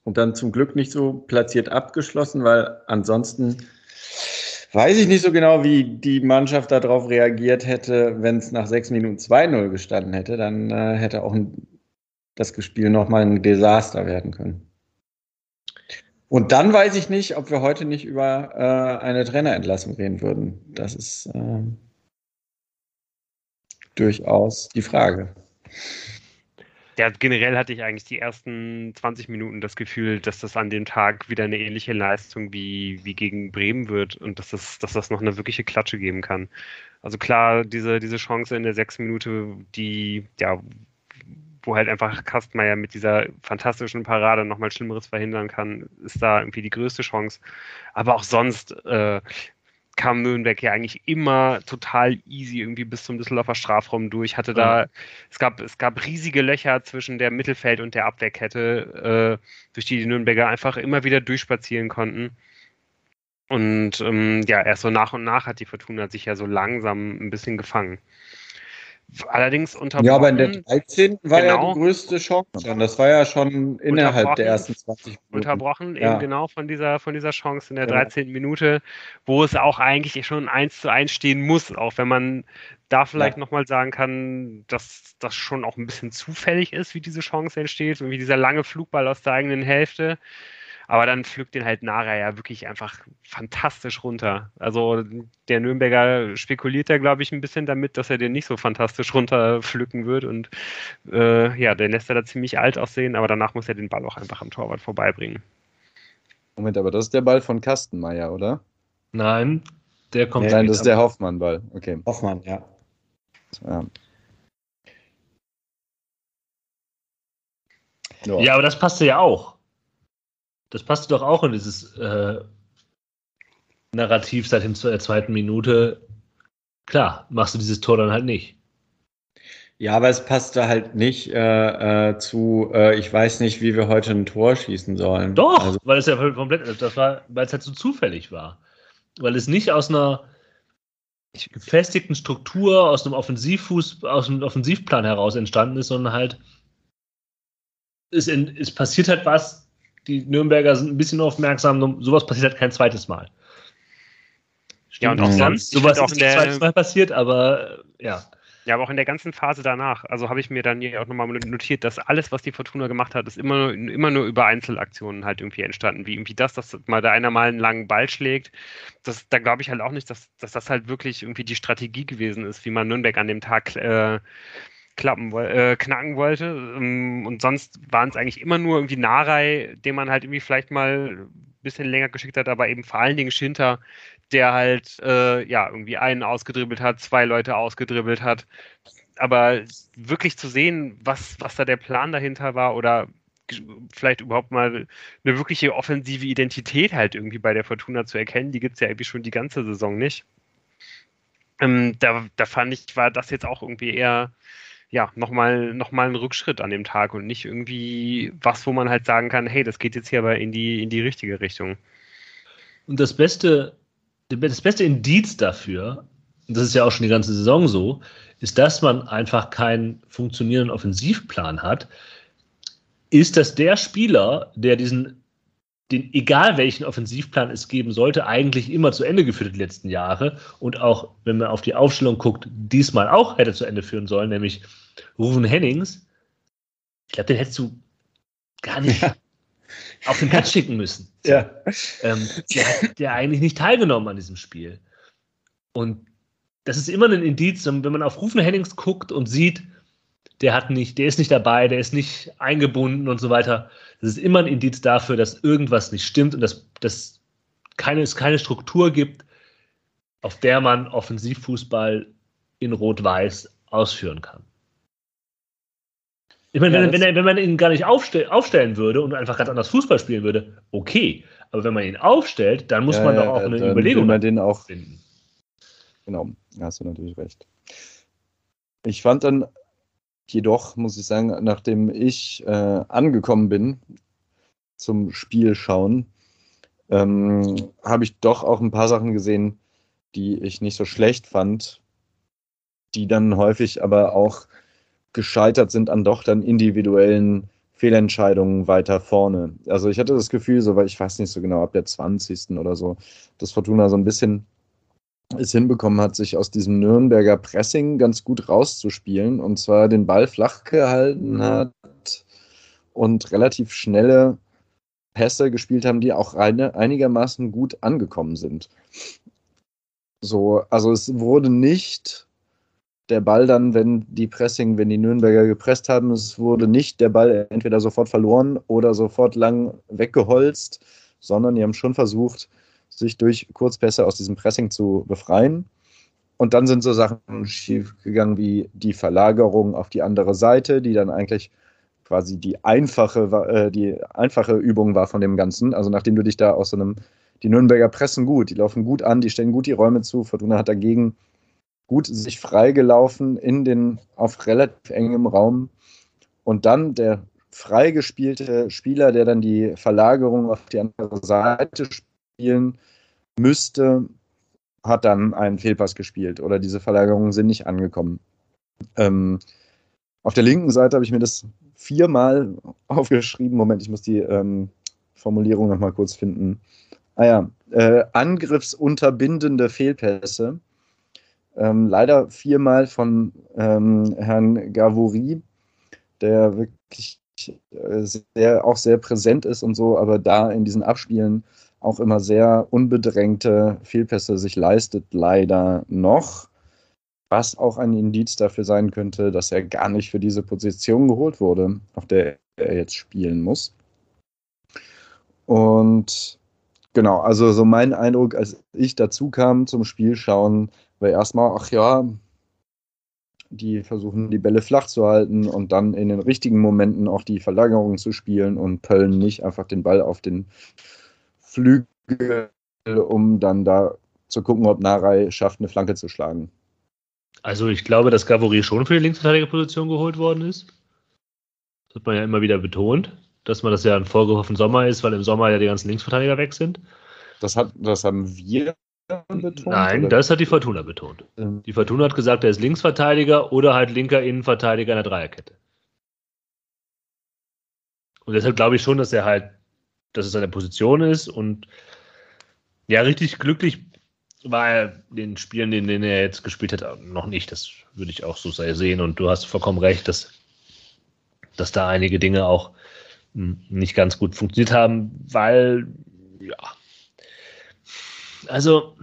Und dann zum Glück nicht so platziert abgeschlossen, weil ansonsten weiß ich nicht so genau, wie die Mannschaft darauf reagiert hätte, wenn es nach sechs Minuten 2-0 gestanden hätte. Dann äh, hätte auch ein, das Spiel nochmal ein Desaster werden können. Und dann weiß ich nicht, ob wir heute nicht über äh, eine Trainerentlassung reden würden. Das ist äh, durchaus die Frage. Ja, generell hatte ich eigentlich die ersten 20 Minuten das Gefühl, dass das an dem Tag wieder eine ähnliche Leistung wie, wie gegen Bremen wird und dass das, dass das noch eine wirkliche Klatsche geben kann. Also klar, diese, diese Chance in der sechs Minute, die, ja, wo halt einfach Kastmeier mit dieser fantastischen Parade nochmal Schlimmeres verhindern kann, ist da irgendwie die größte Chance. Aber auch sonst äh, kam Nürnberg ja eigentlich immer total easy irgendwie bis zum Düsseldorfer Strafraum durch. Hatte da, es gab, es gab riesige Löcher zwischen der Mittelfeld- und der Abwehrkette, äh, durch die die Nürnberger einfach immer wieder durchspazieren konnten. Und ähm, ja, erst so nach und nach hat die Fortuna sich ja so langsam ein bisschen gefangen. Allerdings unterbrochen. Ja, aber in der 13. war genau, ja die größte Chance. Und das war ja schon innerhalb der ersten 20 Minuten. Unterbrochen, ja. eben genau von dieser, von dieser Chance in der 13. Ja. Minute, wo es auch eigentlich schon 1 zu 1 stehen muss, auch wenn man da vielleicht ja. nochmal sagen kann, dass das schon auch ein bisschen zufällig ist, wie diese Chance entsteht, so wie dieser lange Flugball aus der eigenen Hälfte. Aber dann pflückt den halt Nara ja wirklich einfach fantastisch runter. Also der Nürnberger spekuliert ja, glaube ich, ein bisschen damit, dass er den nicht so fantastisch runterpflücken wird. Und äh, ja, der lässt er da ziemlich alt aussehen, aber danach muss er den Ball auch einfach am Torwart vorbeibringen. Moment, aber das ist der Ball von Kastenmeier, oder? Nein, der kommt. Nein, das ist der Hoffmann-Ball. Okay. Hoffmann, ja. ja. Ja, aber das passte ja auch das passt doch auch in dieses äh, Narrativ seit der zweiten Minute. Klar, machst du dieses Tor dann halt nicht. Ja, aber es passte halt nicht äh, äh, zu, äh, ich weiß nicht, wie wir heute ein Tor schießen sollen. Doch, also, weil es ja komplett, das war, weil es halt so zufällig war. Weil es nicht aus einer gefestigten Struktur, aus einem Offensivfuß, aus einem Offensivplan heraus entstanden ist, sondern halt es, in, es passiert halt was, die Nürnberger sind ein bisschen aufmerksam, sowas passiert halt kein zweites Mal. Ja, und auch sonst. Sowas auch in der, Mal passiert, aber ja. Ja, aber auch in der ganzen Phase danach. Also habe ich mir dann hier auch nochmal notiert, dass alles, was die Fortuna gemacht hat, ist immer, immer nur über Einzelaktionen halt irgendwie entstanden. Wie irgendwie das, dass mal da einer mal einen langen Ball schlägt. Das, da glaube ich halt auch nicht, dass, dass das halt wirklich irgendwie die Strategie gewesen ist, wie man Nürnberg an dem Tag äh, klappen, äh, knacken wollte. Ähm, und sonst waren es eigentlich immer nur irgendwie Narei, den man halt irgendwie vielleicht mal ein bisschen länger geschickt hat, aber eben vor allen Dingen Schinter, der halt äh, ja irgendwie einen ausgedribbelt hat, zwei Leute ausgedribbelt hat. Aber wirklich zu sehen, was, was da der Plan dahinter war oder vielleicht überhaupt mal eine wirkliche offensive Identität halt irgendwie bei der Fortuna zu erkennen, die gibt es ja irgendwie schon die ganze Saison nicht. Ähm, da, da fand ich, war das jetzt auch irgendwie eher ja, nochmal noch mal ein Rückschritt an dem Tag und nicht irgendwie was, wo man halt sagen kann, hey, das geht jetzt hier aber in die, in die richtige Richtung. Und das beste das beste Indiz dafür, das ist ja auch schon die ganze Saison so, ist, dass man einfach keinen funktionierenden Offensivplan hat, ist, dass der Spieler, der diesen, den, egal welchen Offensivplan es geben sollte, eigentlich immer zu Ende geführt die letzten Jahre und auch, wenn man auf die Aufstellung guckt, diesmal auch hätte zu Ende führen sollen, nämlich Ruven Hennings. Ich glaube, den hättest du gar nicht ja auf den Platz schicken müssen. Ja. Ähm, der hat der eigentlich nicht teilgenommen an diesem Spiel. Und das ist immer ein Indiz, wenn man auf Rufen Hennings guckt und sieht, der hat nicht, der ist nicht dabei, der ist nicht eingebunden und so weiter. Das ist immer ein Indiz dafür, dass irgendwas nicht stimmt und dass, dass keine, es keine Struktur gibt, auf der man Offensivfußball in Rot-Weiß ausführen kann. Ich meine, ja, wenn, wenn, wenn, man ihn gar nicht aufstell, aufstellen würde und einfach ganz anders Fußball spielen würde, okay. Aber wenn man ihn aufstellt, dann muss ja, man doch auch eine Überlegung man den auch finden. Genau, da hast du natürlich recht. Ich fand dann jedoch, muss ich sagen, nachdem ich äh, angekommen bin zum Spiel schauen, ähm, habe ich doch auch ein paar Sachen gesehen, die ich nicht so schlecht fand, die dann häufig aber auch gescheitert sind an doch dann individuellen Fehlentscheidungen weiter vorne. Also ich hatte das Gefühl, so weil ich weiß nicht so genau, ab der 20. oder so, dass Fortuna so ein bisschen es hinbekommen hat, sich aus diesem Nürnberger Pressing ganz gut rauszuspielen und zwar den Ball flach gehalten mhm. hat und relativ schnelle Pässe gespielt haben, die auch eine, einigermaßen gut angekommen sind. So, also es wurde nicht der Ball dann, wenn die Pressing, wenn die Nürnberger gepresst haben, es wurde nicht der Ball entweder sofort verloren oder sofort lang weggeholzt, sondern die haben schon versucht, sich durch Kurzpässe aus diesem Pressing zu befreien. Und dann sind so Sachen schiefgegangen wie die Verlagerung auf die andere Seite, die dann eigentlich quasi die einfache, äh, die einfache Übung war von dem Ganzen. Also nachdem du dich da aus so einem, die Nürnberger pressen gut, die laufen gut an, die stellen gut die Räume zu. Fortuna hat dagegen gut sich freigelaufen in den, auf relativ engem Raum. Und dann der freigespielte Spieler, der dann die Verlagerung auf die andere Seite spielen müsste, hat dann einen Fehlpass gespielt oder diese Verlagerungen sind nicht angekommen. Ähm, auf der linken Seite habe ich mir das viermal aufgeschrieben. Moment, ich muss die ähm, Formulierung nochmal kurz finden. Ah ja, äh, angriffsunterbindende Fehlpässe. Ähm, leider viermal von ähm, Herrn Gavouri, der wirklich äh, sehr, auch sehr präsent ist und so, aber da in diesen Abspielen auch immer sehr unbedrängte Fehlpässe sich leistet, leider noch. Was auch ein Indiz dafür sein könnte, dass er gar nicht für diese Position geholt wurde, auf der er jetzt spielen muss. Und genau, also so mein Eindruck, als ich dazu kam zum Spiel schauen, weil erstmal, ach ja, die versuchen die Bälle flach zu halten und dann in den richtigen Momenten auch die Verlagerung zu spielen und Pöllen nicht einfach den Ball auf den Flügel, um dann da zu gucken, ob Narei schafft, eine Flanke zu schlagen. Also ich glaube, dass Gavori schon für die Linksverteidigerposition geholt worden ist. Das hat man ja immer wieder betont, dass man das ja ein Vorwurf Sommer ist, weil im Sommer ja die ganzen Linksverteidiger weg sind. Das, hat, das haben wir betont? Nein, oder? das hat die Fortuna betont. Ähm. Die Fortuna hat gesagt, er ist Linksverteidiger oder halt linker Innenverteidiger in der Dreierkette. Und deshalb glaube ich schon, dass er halt, dass es seine Position ist und ja, richtig glücklich war er den Spielen, in denen er jetzt gespielt hat, noch nicht. Das würde ich auch so sehen. Und du hast vollkommen recht, dass, dass da einige Dinge auch hm, nicht ganz gut funktioniert haben, weil, ja. Also,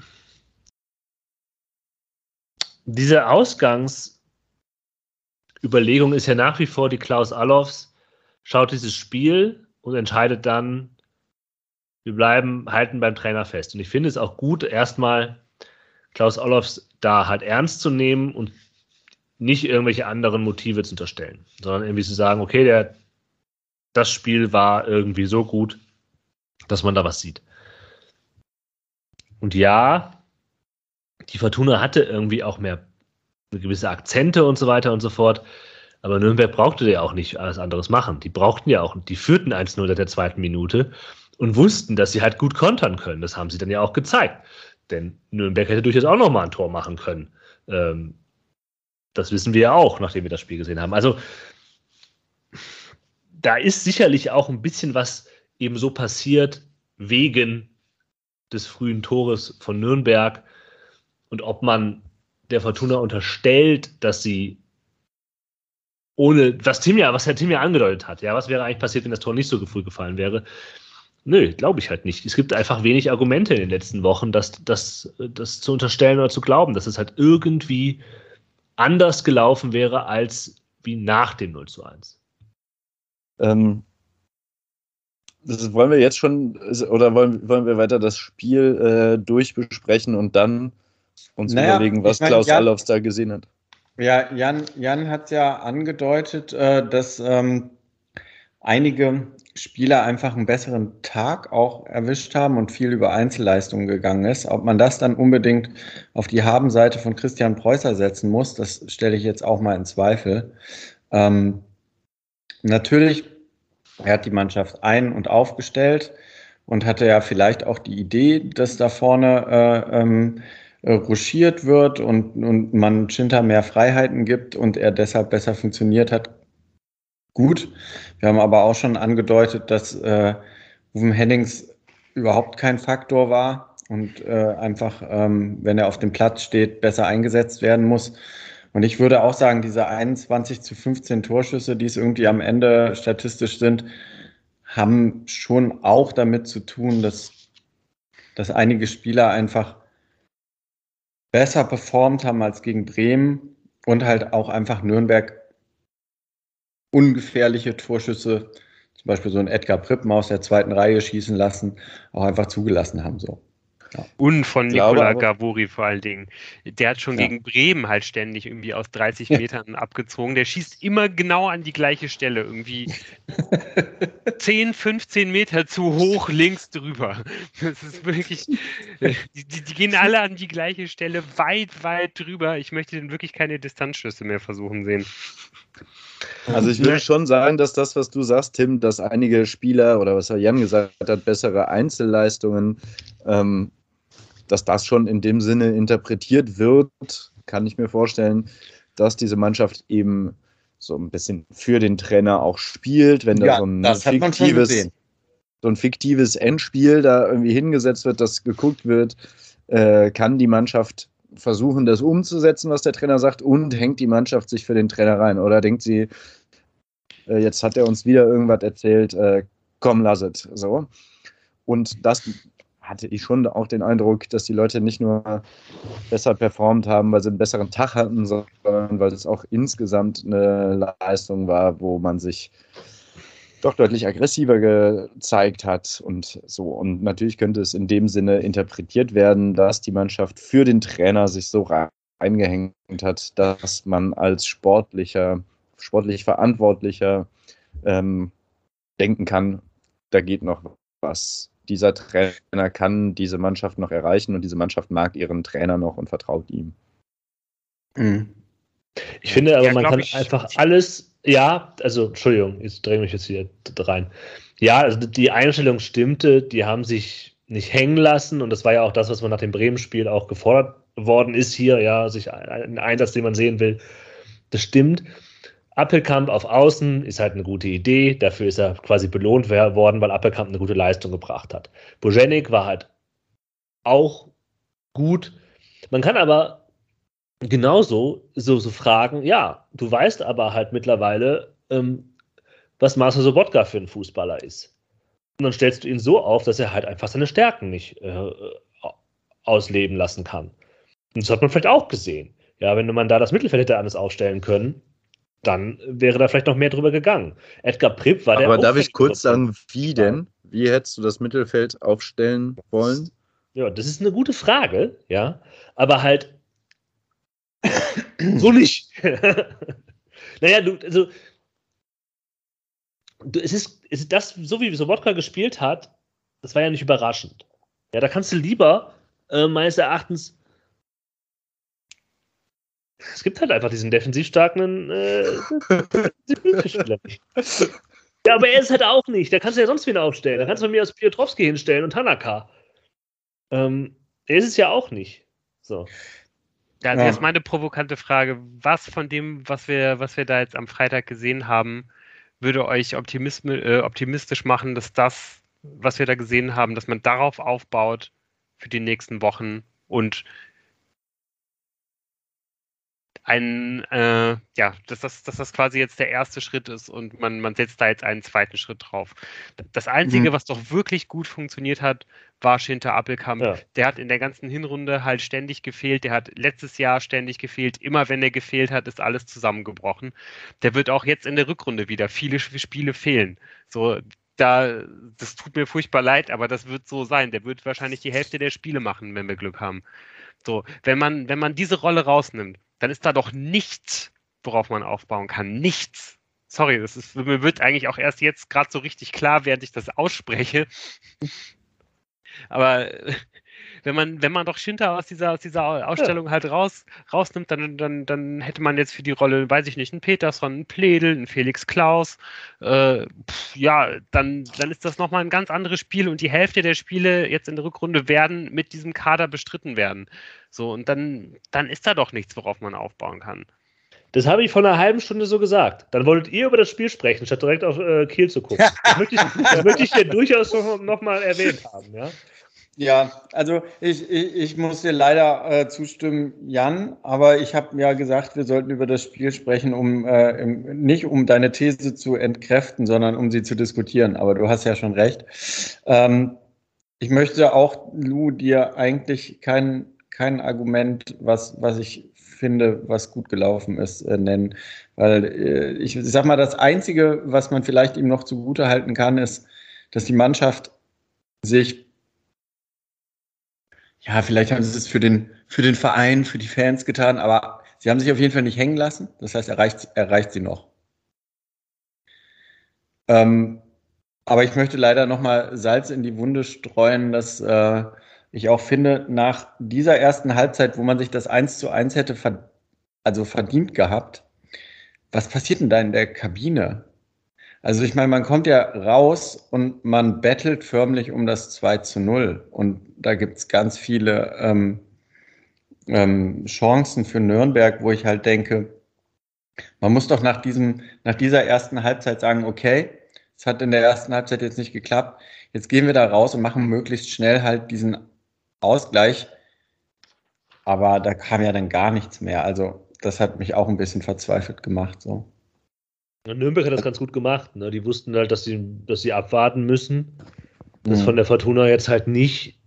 diese Ausgangsüberlegung ist ja nach wie vor die Klaus Allofs, schaut dieses Spiel und entscheidet dann, wir bleiben, halten beim Trainer fest. Und ich finde es auch gut, erstmal Klaus Allofs da halt ernst zu nehmen und nicht irgendwelche anderen Motive zu unterstellen, sondern irgendwie zu sagen, okay, der, das Spiel war irgendwie so gut, dass man da was sieht. Und ja, die Fortuna hatte irgendwie auch mehr gewisse Akzente und so weiter und so fort. Aber Nürnberg brauchte ja auch nicht alles anderes machen. Die brauchten ja auch, die führten 1-0 seit der zweiten Minute und wussten, dass sie halt gut kontern können. Das haben sie dann ja auch gezeigt. Denn Nürnberg hätte durchaus auch nochmal ein Tor machen können. Ähm, das wissen wir ja auch, nachdem wir das Spiel gesehen haben. Also da ist sicherlich auch ein bisschen was eben so passiert wegen des frühen Tores von Nürnberg und ob man der Fortuna unterstellt, dass sie ohne, was Tim ja, was Herr Tim ja angedeutet hat, ja, was wäre eigentlich passiert, wenn das Tor nicht so früh gefallen wäre? Nö, glaube ich halt nicht. Es gibt einfach wenig Argumente in den letzten Wochen, das, das, das zu unterstellen oder zu glauben, dass es halt irgendwie anders gelaufen wäre als wie nach dem 0 zu 1. Ähm, das wollen wir jetzt schon, oder wollen, wollen wir weiter das Spiel äh, durchbesprechen und dann uns naja, überlegen, was Klaus Jan, Allofs da gesehen hat? Ja, Jan, Jan hat ja angedeutet, äh, dass ähm, einige Spieler einfach einen besseren Tag auch erwischt haben und viel über Einzelleistungen gegangen ist. Ob man das dann unbedingt auf die Habenseite von Christian Preußer setzen muss, das stelle ich jetzt auch mal in Zweifel. Ähm, natürlich er hat die Mannschaft ein- und aufgestellt und hatte ja vielleicht auch die Idee, dass da vorne äh, ähm, äh, ruschiert wird und, und man Schinter mehr Freiheiten gibt und er deshalb besser funktioniert hat. Gut. Wir haben aber auch schon angedeutet, dass äh, Ruven Hennings überhaupt kein Faktor war und äh, einfach, ähm, wenn er auf dem Platz steht, besser eingesetzt werden muss. Und ich würde auch sagen, diese 21 zu 15 Torschüsse, die es irgendwie am Ende statistisch sind, haben schon auch damit zu tun, dass, dass einige Spieler einfach besser performt haben als gegen Bremen und halt auch einfach Nürnberg ungefährliche Torschüsse, zum Beispiel so ein Edgar Prippen aus der zweiten Reihe schießen lassen, auch einfach zugelassen haben. So. Ja. Und von Nikola Gavuri vor allen Dingen. Der hat schon ja. gegen Bremen halt ständig irgendwie aus 30 Metern abgezogen. Der schießt immer genau an die gleiche Stelle, irgendwie 10, 15 Meter zu hoch links drüber. Das ist wirklich, die, die, die, gehen alle an die gleiche Stelle, weit, weit drüber. Ich möchte den wirklich keine Distanzschüsse mehr versuchen sehen. Also ich würde schon sagen, dass das, was du sagst, Tim, dass einige Spieler oder was Jan gesagt hat, bessere Einzelleistungen ähm, dass das schon in dem Sinne interpretiert wird, kann ich mir vorstellen, dass diese Mannschaft eben so ein bisschen für den Trainer auch spielt, wenn da ja, so ein fiktives, so ein fiktives Endspiel da irgendwie hingesetzt wird, dass geguckt wird, äh, kann die Mannschaft versuchen, das umzusetzen, was der Trainer sagt, und hängt die Mannschaft sich für den Trainer rein? Oder denkt sie, äh, jetzt hat er uns wieder irgendwas erzählt, äh, komm, lass es. So. Und das hatte ich schon auch den Eindruck, dass die Leute nicht nur besser performt haben, weil sie einen besseren Tag hatten, sondern weil es auch insgesamt eine Leistung war, wo man sich doch deutlich aggressiver gezeigt hat und so. Und natürlich könnte es in dem Sinne interpretiert werden, dass die Mannschaft für den Trainer sich so reingehängt hat, dass man als sportlicher, sportlich Verantwortlicher ähm, denken kann, da geht noch was dieser Trainer kann diese Mannschaft noch erreichen und diese Mannschaft mag ihren Trainer noch und vertraut ihm. Mhm. Ich finde aber, ja, man kann ich, einfach alles, ja, also Entschuldigung, ich mich jetzt hier rein. Ja, also die Einstellung stimmte, die haben sich nicht hängen lassen und das war ja auch das, was man nach dem Bremen-Spiel auch gefordert worden ist hier, ja, sich ein Einsatz, den man sehen will. Das stimmt. Appelkamp auf Außen ist halt eine gute Idee. Dafür ist er quasi belohnt worden, weil Appelkamp eine gute Leistung gebracht hat. Bojenik war halt auch gut. Man kann aber genauso so, so fragen, ja, du weißt aber halt mittlerweile, ähm, was Marcel Sobotka für ein Fußballer ist. Und dann stellst du ihn so auf, dass er halt einfach seine Stärken nicht äh, ausleben lassen kann. Und das hat man vielleicht auch gesehen. Ja, wenn man da das Mittelfeld hätte anders aufstellen können, dann wäre da vielleicht noch mehr drüber gegangen. Edgar Pripp war der. Aber darf ich kurz sagen, wie denn? Wie hättest du das Mittelfeld aufstellen wollen? Ja, das ist eine gute Frage, ja. Aber halt so nicht. naja, du, also du, es, ist, es ist das, so wie Sobotka gespielt hat, das war ja nicht überraschend. Ja, da kannst du lieber äh, meines Erachtens es gibt halt einfach diesen defensiv starken äh. Ja, aber er ist halt auch nicht. Da kannst du ja sonst wen aufstellen. Da kannst du mir aus Piotrowski hinstellen und Tanaka. Ähm, er ist es ja auch nicht. So. Ja, also ja. jetzt meine provokante Frage. Was von dem, was wir, was wir da jetzt am Freitag gesehen haben, würde euch äh, optimistisch machen, dass das, was wir da gesehen haben, dass man darauf aufbaut für die nächsten Wochen und ein, äh, ja, dass das, dass das quasi jetzt der erste Schritt ist und man, man setzt da jetzt einen zweiten Schritt drauf. Das Einzige, mhm. was doch wirklich gut funktioniert hat, war Schinter Appelkamp. Ja. Der hat in der ganzen Hinrunde halt ständig gefehlt. Der hat letztes Jahr ständig gefehlt. Immer wenn er gefehlt hat, ist alles zusammengebrochen. Der wird auch jetzt in der Rückrunde wieder viele Spiele fehlen. So, da, das tut mir furchtbar leid, aber das wird so sein. Der wird wahrscheinlich die Hälfte der Spiele machen, wenn wir Glück haben. So, wenn man, wenn man diese Rolle rausnimmt, dann ist da doch nichts, worauf man aufbauen kann. Nichts. Sorry, das ist, mir wird eigentlich auch erst jetzt gerade so richtig klar, während ich das ausspreche. Aber wenn man, wenn man doch Schinter aus dieser, aus dieser Ausstellung ja. halt raus, rausnimmt, dann, dann, dann hätte man jetzt für die Rolle, weiß ich nicht, einen Peterson, einen Pledel, einen Felix Klaus. Äh, pff, ja, dann, dann ist das nochmal ein ganz anderes Spiel und die Hälfte der Spiele jetzt in der Rückrunde werden mit diesem Kader bestritten werden. So, und dann, dann ist da doch nichts, worauf man aufbauen kann. Das habe ich vor einer halben Stunde so gesagt. Dann wolltet ihr über das Spiel sprechen, statt direkt auf äh, Kiel zu gucken. Das möchte ich, das möchte ich hier durchaus noch, noch mal erwähnt haben. Ja? Ja, also ich, ich, ich muss dir leider äh, zustimmen, Jan, aber ich habe ja gesagt, wir sollten über das Spiel sprechen, um äh, im, nicht um deine These zu entkräften, sondern um sie zu diskutieren. Aber du hast ja schon recht. Ähm, ich möchte auch, Lou, dir eigentlich kein, kein Argument, was, was ich finde, was gut gelaufen ist, äh, nennen. Weil äh, ich, ich sag mal, das Einzige, was man vielleicht ihm noch zugute halten kann, ist, dass die Mannschaft sich ja, vielleicht haben sie es für den, für den Verein, für die Fans getan, aber sie haben sich auf jeden Fall nicht hängen lassen. Das heißt, erreicht, erreicht sie noch. Ähm, aber ich möchte leider nochmal Salz in die Wunde streuen, dass äh, ich auch finde, nach dieser ersten Halbzeit, wo man sich das 1 zu 1 hätte ver also verdient gehabt, was passiert denn da in der Kabine? Also ich meine, man kommt ja raus und man bettelt förmlich um das 2 zu 0. Und da gibt es ganz viele ähm, ähm, Chancen für Nürnberg, wo ich halt denke, man muss doch nach, diesem, nach dieser ersten Halbzeit sagen, okay, es hat in der ersten Halbzeit jetzt nicht geklappt, jetzt gehen wir da raus und machen möglichst schnell halt diesen Ausgleich. Aber da kam ja dann gar nichts mehr. Also das hat mich auch ein bisschen verzweifelt gemacht. So. Nürnberg hat das ganz gut gemacht. Ne? Die wussten halt, dass sie, dass sie abwarten müssen. Dass mhm. von der Fortuna jetzt halt nicht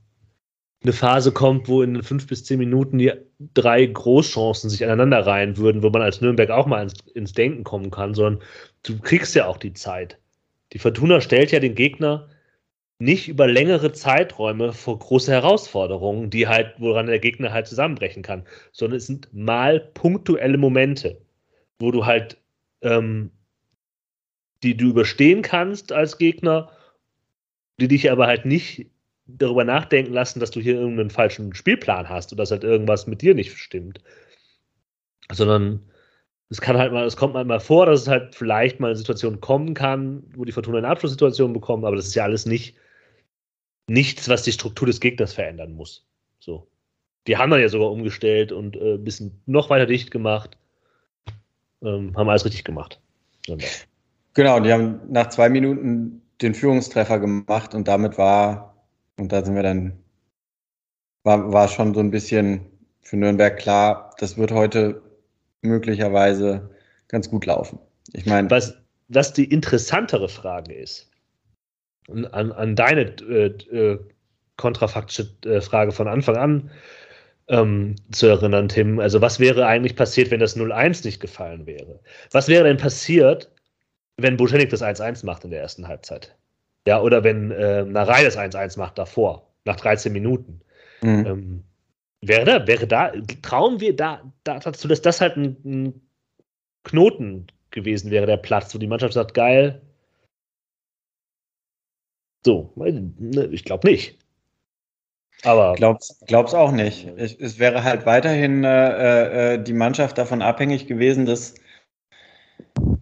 eine Phase kommt, wo in fünf bis zehn Minuten die drei Großchancen sich aneinander reihen würden, wo man als Nürnberg auch mal ins, ins Denken kommen kann, sondern du kriegst ja auch die Zeit. Die Fortuna stellt ja den Gegner nicht über längere Zeiträume vor große Herausforderungen, die halt, woran der Gegner halt zusammenbrechen kann, sondern es sind mal punktuelle Momente, wo du halt ähm, die du überstehen kannst als Gegner, die dich aber halt nicht darüber nachdenken lassen, dass du hier irgendeinen falschen Spielplan hast oder dass halt irgendwas mit dir nicht stimmt. Sondern es kann halt mal, es kommt halt mal vor, dass es halt vielleicht mal eine Situation kommen kann, wo die Fortuna eine Abschlusssituation bekommt, aber das ist ja alles nicht nichts, was die Struktur des Gegners verändern muss. So. Die haben dann ja sogar umgestellt und äh, ein bisschen noch weiter dicht gemacht. Ähm, haben alles richtig gemacht. Genau, die haben nach zwei Minuten den Führungstreffer gemacht und damit war, und da sind wir dann war, war schon so ein bisschen für Nürnberg klar, das wird heute möglicherweise ganz gut laufen. Ich meine. Was, was die interessantere Frage ist, an, an deine äh, äh, kontrafaktische äh, Frage von Anfang an ähm, zu erinnern, Tim. Also, was wäre eigentlich passiert, wenn das 0-1 nicht gefallen wäre? Was wäre denn passiert, wenn Buschenik das 1-1 macht in der ersten Halbzeit? Ja, oder wenn äh, Narei das 1-1 macht davor, nach 13 Minuten. Mhm. Ähm, wäre da, wäre da, trauen wir da, da dazu, dass das halt ein, ein Knoten gewesen wäre, der Platz, wo die Mannschaft sagt, geil. So, ne, ich glaube nicht. Aber glaub's, glaub's auch nicht. Ich, es wäre halt weiterhin äh, äh, die Mannschaft davon abhängig gewesen, dass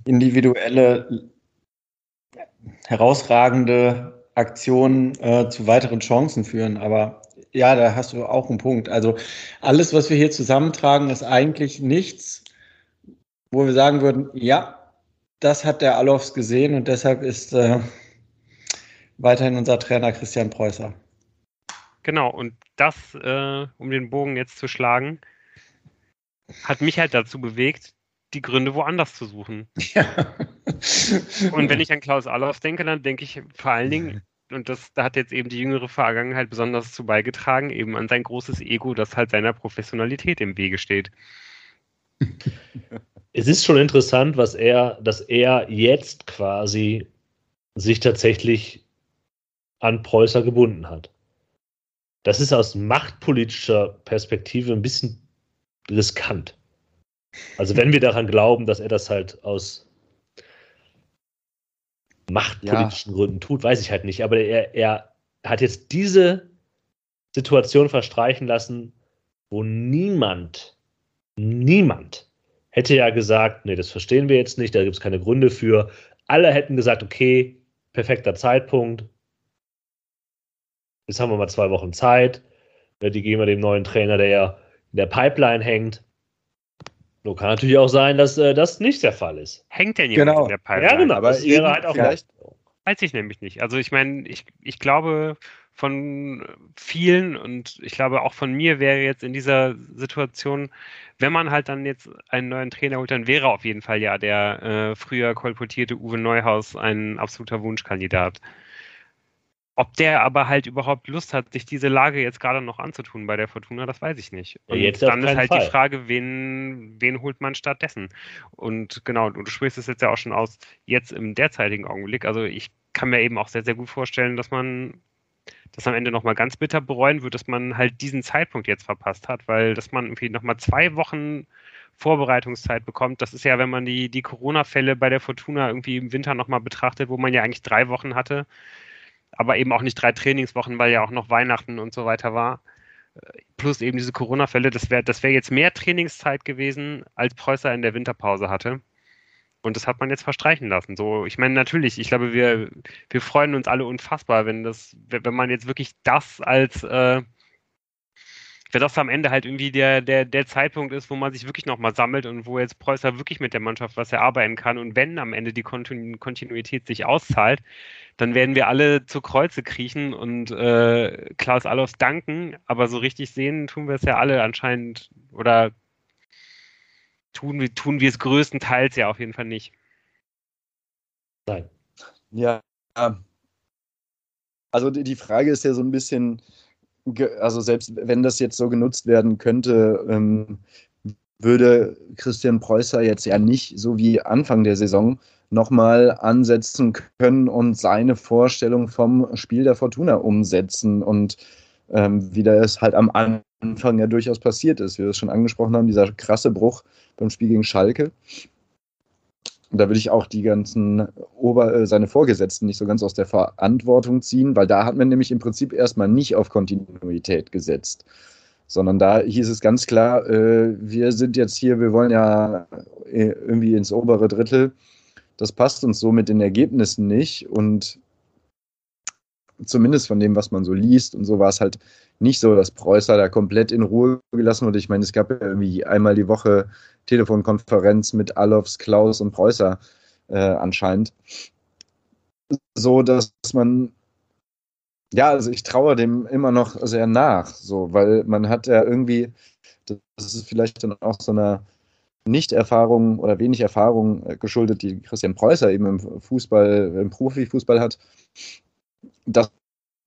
individuelle herausragende Aktionen äh, zu weiteren Chancen führen. Aber ja, da hast du auch einen Punkt. Also alles, was wir hier zusammentragen, ist eigentlich nichts, wo wir sagen würden, ja, das hat der Alofs gesehen und deshalb ist äh, weiterhin unser Trainer Christian Preußer. Genau, und das, äh, um den Bogen jetzt zu schlagen, hat mich halt dazu bewegt, die Gründe woanders zu suchen. Ja. und wenn ich an Klaus Allofs denke, dann denke ich vor allen Dingen, und das, da hat jetzt eben die jüngere Vergangenheit besonders zu beigetragen, eben an sein großes Ego, das halt seiner Professionalität im Wege steht. Es ist schon interessant, was er, dass er jetzt quasi sich tatsächlich an Preußer gebunden hat. Das ist aus machtpolitischer Perspektive ein bisschen riskant. Also wenn wir daran glauben, dass er das halt aus machtpolitischen ja. Gründen tut, weiß ich halt nicht. Aber er, er hat jetzt diese Situation verstreichen lassen, wo niemand, niemand hätte ja gesagt, nee, das verstehen wir jetzt nicht, da gibt es keine Gründe für. Alle hätten gesagt, okay, perfekter Zeitpunkt. Jetzt haben wir mal zwei Wochen Zeit. Die geben wir dem neuen Trainer, der ja in der Pipeline hängt. Nur kann natürlich auch sein, dass äh, das nicht der Fall ist. Hängt denn jemand genau. in der Pipeline? Ja, genau. Aber es wäre halt auch vielleicht. Weiß ich nämlich nicht. Also ich meine, ich, ich glaube, von vielen und ich glaube auch von mir wäre jetzt in dieser Situation, wenn man halt dann jetzt einen neuen Trainer holt, dann wäre auf jeden Fall ja der äh, früher kolportierte Uwe Neuhaus ein absoluter Wunschkandidat. Ob der aber halt überhaupt Lust hat, sich diese Lage jetzt gerade noch anzutun bei der Fortuna, das weiß ich nicht. Und ja, dann ist halt Fall. die Frage, wen, wen holt man stattdessen? Und genau, du sprichst es jetzt ja auch schon aus, jetzt im derzeitigen Augenblick. Also ich kann mir eben auch sehr, sehr gut vorstellen, dass man das am Ende nochmal ganz bitter bereuen wird, dass man halt diesen Zeitpunkt jetzt verpasst hat, weil dass man irgendwie nochmal zwei Wochen Vorbereitungszeit bekommt. Das ist ja, wenn man die, die Corona-Fälle bei der Fortuna irgendwie im Winter nochmal betrachtet, wo man ja eigentlich drei Wochen hatte, aber eben auch nicht drei Trainingswochen, weil ja auch noch Weihnachten und so weiter war. Plus eben diese Corona-Fälle, das wäre das wär jetzt mehr Trainingszeit gewesen, als Preußer in der Winterpause hatte. Und das hat man jetzt verstreichen lassen. So, ich meine, natürlich, ich glaube, wir, wir freuen uns alle unfassbar, wenn das, wenn man jetzt wirklich das als äh, wenn das am Ende halt irgendwie der, der, der Zeitpunkt ist, wo man sich wirklich nochmal sammelt und wo jetzt Preußer wirklich mit der Mannschaft was erarbeiten kann und wenn am Ende die Kontinuität sich auszahlt, dann werden wir alle zu Kreuze kriechen und äh, Klaus Allofs danken, aber so richtig sehen tun wir es ja alle anscheinend oder tun, wir, tun wir es größtenteils ja auf jeden Fall nicht. Nein. Ja, also die Frage ist ja so ein bisschen, also selbst wenn das jetzt so genutzt werden könnte, ähm, würde Christian Preußer jetzt ja nicht so wie Anfang der Saison nochmal ansetzen können und seine Vorstellung vom Spiel der Fortuna umsetzen und ähm, wie das halt am Anfang ja durchaus passiert ist, wie wir es schon angesprochen haben, dieser krasse Bruch beim Spiel gegen Schalke. Und da würde ich auch die ganzen Ober, äh, seine Vorgesetzten nicht so ganz aus der Verantwortung ziehen, weil da hat man nämlich im Prinzip erstmal nicht auf Kontinuität gesetzt. Sondern da hieß es ganz klar, äh, wir sind jetzt hier, wir wollen ja äh, irgendwie ins obere Drittel. Das passt uns so mit den Ergebnissen nicht. Und zumindest von dem, was man so liest und so war es halt nicht so, dass Preußer da komplett in Ruhe gelassen wurde. Ich meine, es gab ja irgendwie einmal die Woche Telefonkonferenz mit Alofs, Klaus und Preußer äh, anscheinend. So, dass man Ja, also ich traue dem immer noch sehr nach, so, weil man hat ja irgendwie, das ist vielleicht dann auch so einer Nicht-Erfahrung oder wenig Erfahrung äh, geschuldet, die Christian Preußer eben im Fußball, im Profifußball hat, dass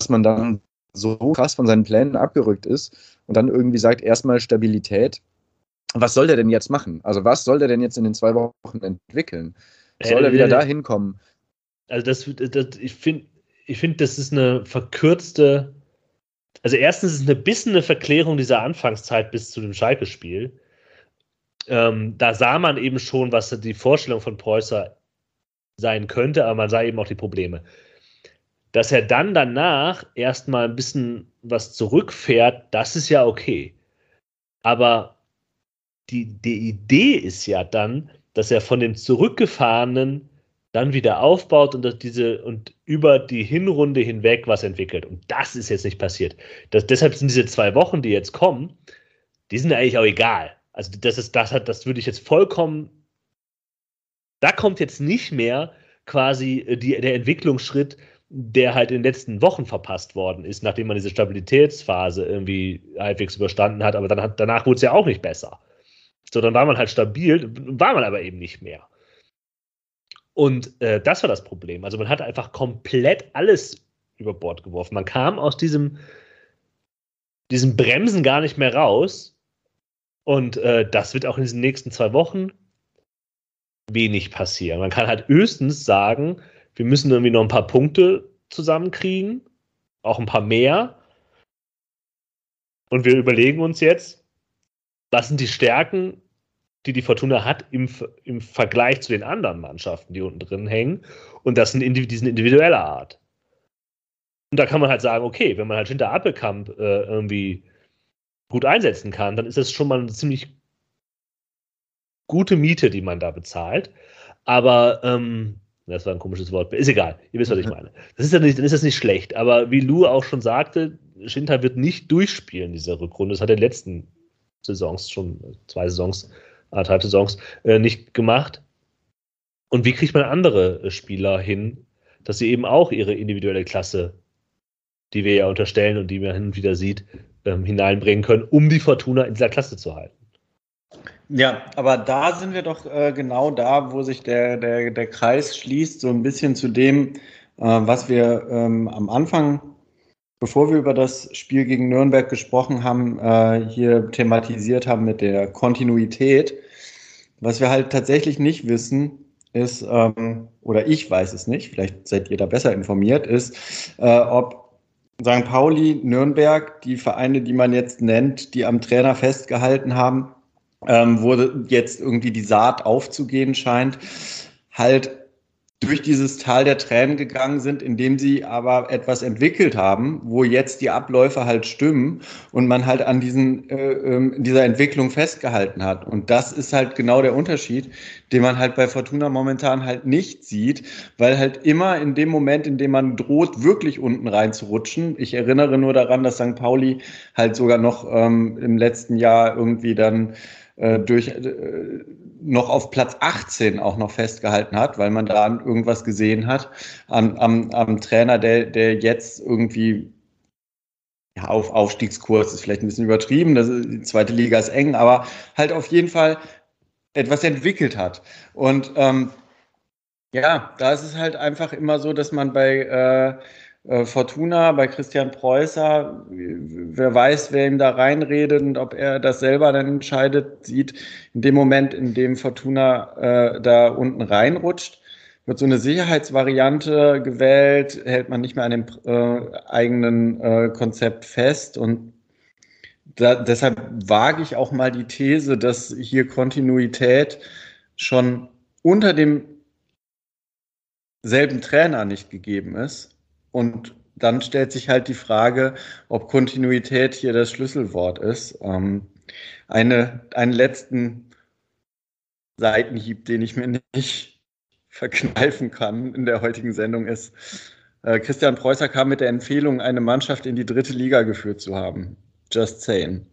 man dann so krass von seinen Plänen abgerückt ist und dann irgendwie sagt, erstmal Stabilität. Was soll der denn jetzt machen? Also was soll der denn jetzt in den zwei Wochen entwickeln? Soll äh, er wieder äh, da hinkommen? Also das, das ich finde, ich finde, das ist eine verkürzte, also erstens ist es eine bisschen eine Verklärung dieser Anfangszeit bis zu dem Schalke-Spiel. Ähm, da sah man eben schon, was die Vorstellung von Preußer sein könnte, aber man sah eben auch die Probleme. Dass er dann danach erstmal ein bisschen was zurückfährt, das ist ja okay. Aber die, die Idee ist ja dann, dass er von dem Zurückgefahrenen dann wieder aufbaut und diese und über die Hinrunde hinweg was entwickelt. Und das ist jetzt nicht passiert. Das, deshalb sind diese zwei Wochen, die jetzt kommen, die sind eigentlich auch egal. Also das ist, das hat, das würde ich jetzt vollkommen. Da kommt jetzt nicht mehr quasi äh, die, der Entwicklungsschritt, der halt in den letzten Wochen verpasst worden ist, nachdem man diese Stabilitätsphase irgendwie halbwegs überstanden hat, aber dann hat, danach wurde es ja auch nicht besser. So, dann war man halt stabil, war man aber eben nicht mehr. Und äh, das war das Problem. Also man hat einfach komplett alles über Bord geworfen. Man kam aus diesem, diesem Bremsen gar nicht mehr raus. Und äh, das wird auch in diesen nächsten zwei Wochen wenig passieren. Man kann halt höchstens sagen, wir müssen irgendwie noch ein paar Punkte zusammenkriegen, auch ein paar mehr. Und wir überlegen uns jetzt, was sind die Stärken, die die Fortuna hat im, im Vergleich zu den anderen Mannschaften, die unten drin hängen. Und das sind die sind individueller Art. Und da kann man halt sagen, okay, wenn man halt hinter Appelkamp äh, irgendwie gut einsetzen kann, dann ist das schon mal eine ziemlich gute Miete, die man da bezahlt. Aber ähm, das war ein komisches Wort. Ist egal. Ihr wisst, was ich meine. Das ist ja nicht, dann ist das nicht schlecht. Aber wie Lou auch schon sagte, Shinta wird nicht durchspielen, diese Rückrunde. Das hat er in den letzten Saisons schon, zwei Saisons, anderthalb Saisons, äh, nicht gemacht. Und wie kriegt man andere Spieler hin, dass sie eben auch ihre individuelle Klasse, die wir ja unterstellen und die man hin und wieder sieht, ähm, hineinbringen können, um die Fortuna in dieser Klasse zu halten? Ja, aber da sind wir doch äh, genau da, wo sich der, der, der Kreis schließt, so ein bisschen zu dem, äh, was wir ähm, am Anfang, bevor wir über das Spiel gegen Nürnberg gesprochen haben, äh, hier thematisiert haben mit der Kontinuität. Was wir halt tatsächlich nicht wissen, ist, ähm, oder ich weiß es nicht, vielleicht seid ihr da besser informiert, ist, äh, ob St. Pauli, Nürnberg, die Vereine, die man jetzt nennt, die am Trainer festgehalten haben, ähm, wo jetzt irgendwie die Saat aufzugehen scheint, halt durch dieses Tal der Tränen gegangen sind, indem sie aber etwas entwickelt haben, wo jetzt die Abläufe halt stimmen und man halt an diesen, äh, äh, dieser Entwicklung festgehalten hat. Und das ist halt genau der Unterschied, den man halt bei Fortuna momentan halt nicht sieht, weil halt immer in dem Moment, in dem man droht, wirklich unten reinzurutschen. Ich erinnere nur daran, dass St. Pauli halt sogar noch ähm, im letzten Jahr irgendwie dann äh, durch äh, noch auf Platz 18 auch noch festgehalten hat, weil man da irgendwas gesehen hat am, am, am Trainer, der, der jetzt irgendwie ja, auf Aufstiegskurs ist vielleicht ein bisschen übertrieben, das, die zweite Liga ist eng, aber halt auf jeden Fall etwas entwickelt hat. Und ähm, ja, da ist es halt einfach immer so, dass man bei äh, Fortuna, bei Christian Preußer, wer weiß, wer ihm da reinredet und ob er das selber dann entscheidet, sieht, in dem Moment, in dem Fortuna äh, da unten reinrutscht, wird so eine Sicherheitsvariante gewählt, hält man nicht mehr an dem äh, eigenen äh, Konzept fest und da, deshalb wage ich auch mal die These, dass hier Kontinuität schon unter dem selben Trainer nicht gegeben ist und dann stellt sich halt die Frage, ob Kontinuität hier das Schlüsselwort ist. Ähm, eine, einen letzten Seitenhieb, den ich mir nicht verkneifen kann in der heutigen Sendung ist, äh, Christian Preußer kam mit der Empfehlung, eine Mannschaft in die dritte Liga geführt zu haben. Just saying.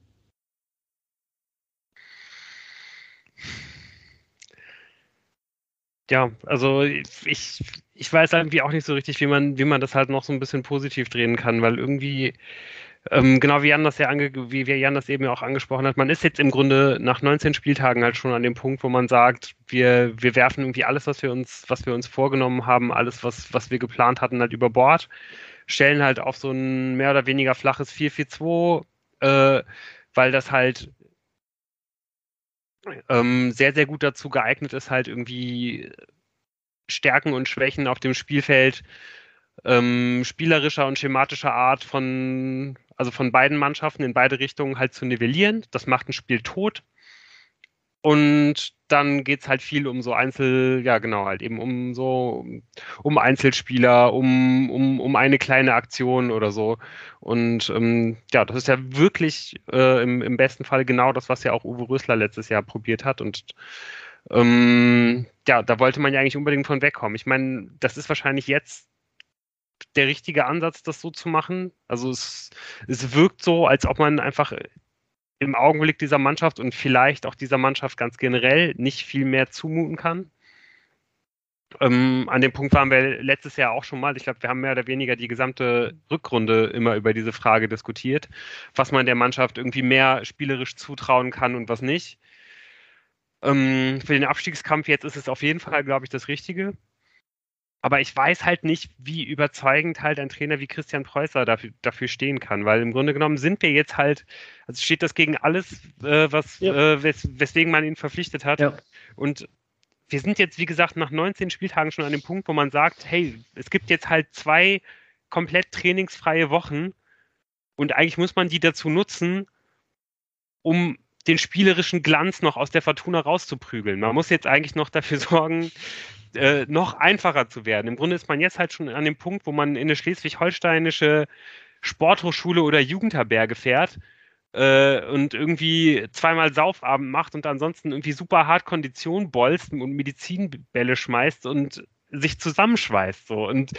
Ja, also ich, ich weiß irgendwie auch nicht so richtig, wie man, wie man das halt noch so ein bisschen positiv drehen kann, weil irgendwie, ähm, genau wie Jan das ja ange wie Jan das eben auch angesprochen hat, man ist jetzt im Grunde nach 19 Spieltagen halt schon an dem Punkt, wo man sagt, wir, wir werfen irgendwie alles, was wir uns, was wir uns vorgenommen haben, alles, was, was wir geplant hatten, halt über Bord, stellen halt auf so ein mehr oder weniger flaches 4-4-2, äh, weil das halt ähm, sehr, sehr gut dazu geeignet ist, halt irgendwie Stärken und Schwächen auf dem Spielfeld ähm, spielerischer und schematischer Art von, also von beiden Mannschaften in beide Richtungen halt zu nivellieren. Das macht ein Spiel tot. Und dann geht es halt viel um so Einzel, ja genau, halt eben um so, um Einzelspieler, um, um, um eine kleine Aktion oder so. Und ähm, ja, das ist ja wirklich äh, im, im besten Fall genau das, was ja auch Uwe Rösler letztes Jahr probiert hat. Und ähm, ja, da wollte man ja eigentlich unbedingt von wegkommen. Ich meine, das ist wahrscheinlich jetzt der richtige Ansatz, das so zu machen. Also es, es wirkt so, als ob man einfach im Augenblick dieser Mannschaft und vielleicht auch dieser Mannschaft ganz generell nicht viel mehr zumuten kann. Ähm, an dem Punkt waren wir letztes Jahr auch schon mal. Ich glaube, wir haben mehr oder weniger die gesamte Rückrunde immer über diese Frage diskutiert, was man der Mannschaft irgendwie mehr spielerisch zutrauen kann und was nicht. Ähm, für den Abstiegskampf jetzt ist es auf jeden Fall, glaube ich, das Richtige. Aber ich weiß halt nicht, wie überzeugend halt ein Trainer wie Christian Preußer dafür, dafür stehen kann, weil im Grunde genommen sind wir jetzt halt, also steht das gegen alles, äh, was, ja. äh, wes weswegen man ihn verpflichtet hat. Ja. Und wir sind jetzt, wie gesagt, nach 19 Spieltagen schon an dem Punkt, wo man sagt, hey, es gibt jetzt halt zwei komplett trainingsfreie Wochen und eigentlich muss man die dazu nutzen, um den spielerischen Glanz noch aus der Fortuna rauszuprügeln. Man muss jetzt eigentlich noch dafür sorgen, äh, noch einfacher zu werden. Im Grunde ist man jetzt halt schon an dem Punkt, wo man in eine schleswig-holsteinische Sporthochschule oder Jugendherberge fährt äh, und irgendwie zweimal Saufabend macht und ansonsten irgendwie super hart Kondition bolzt und Medizinbälle schmeißt und sich zusammenschweißt. So. Und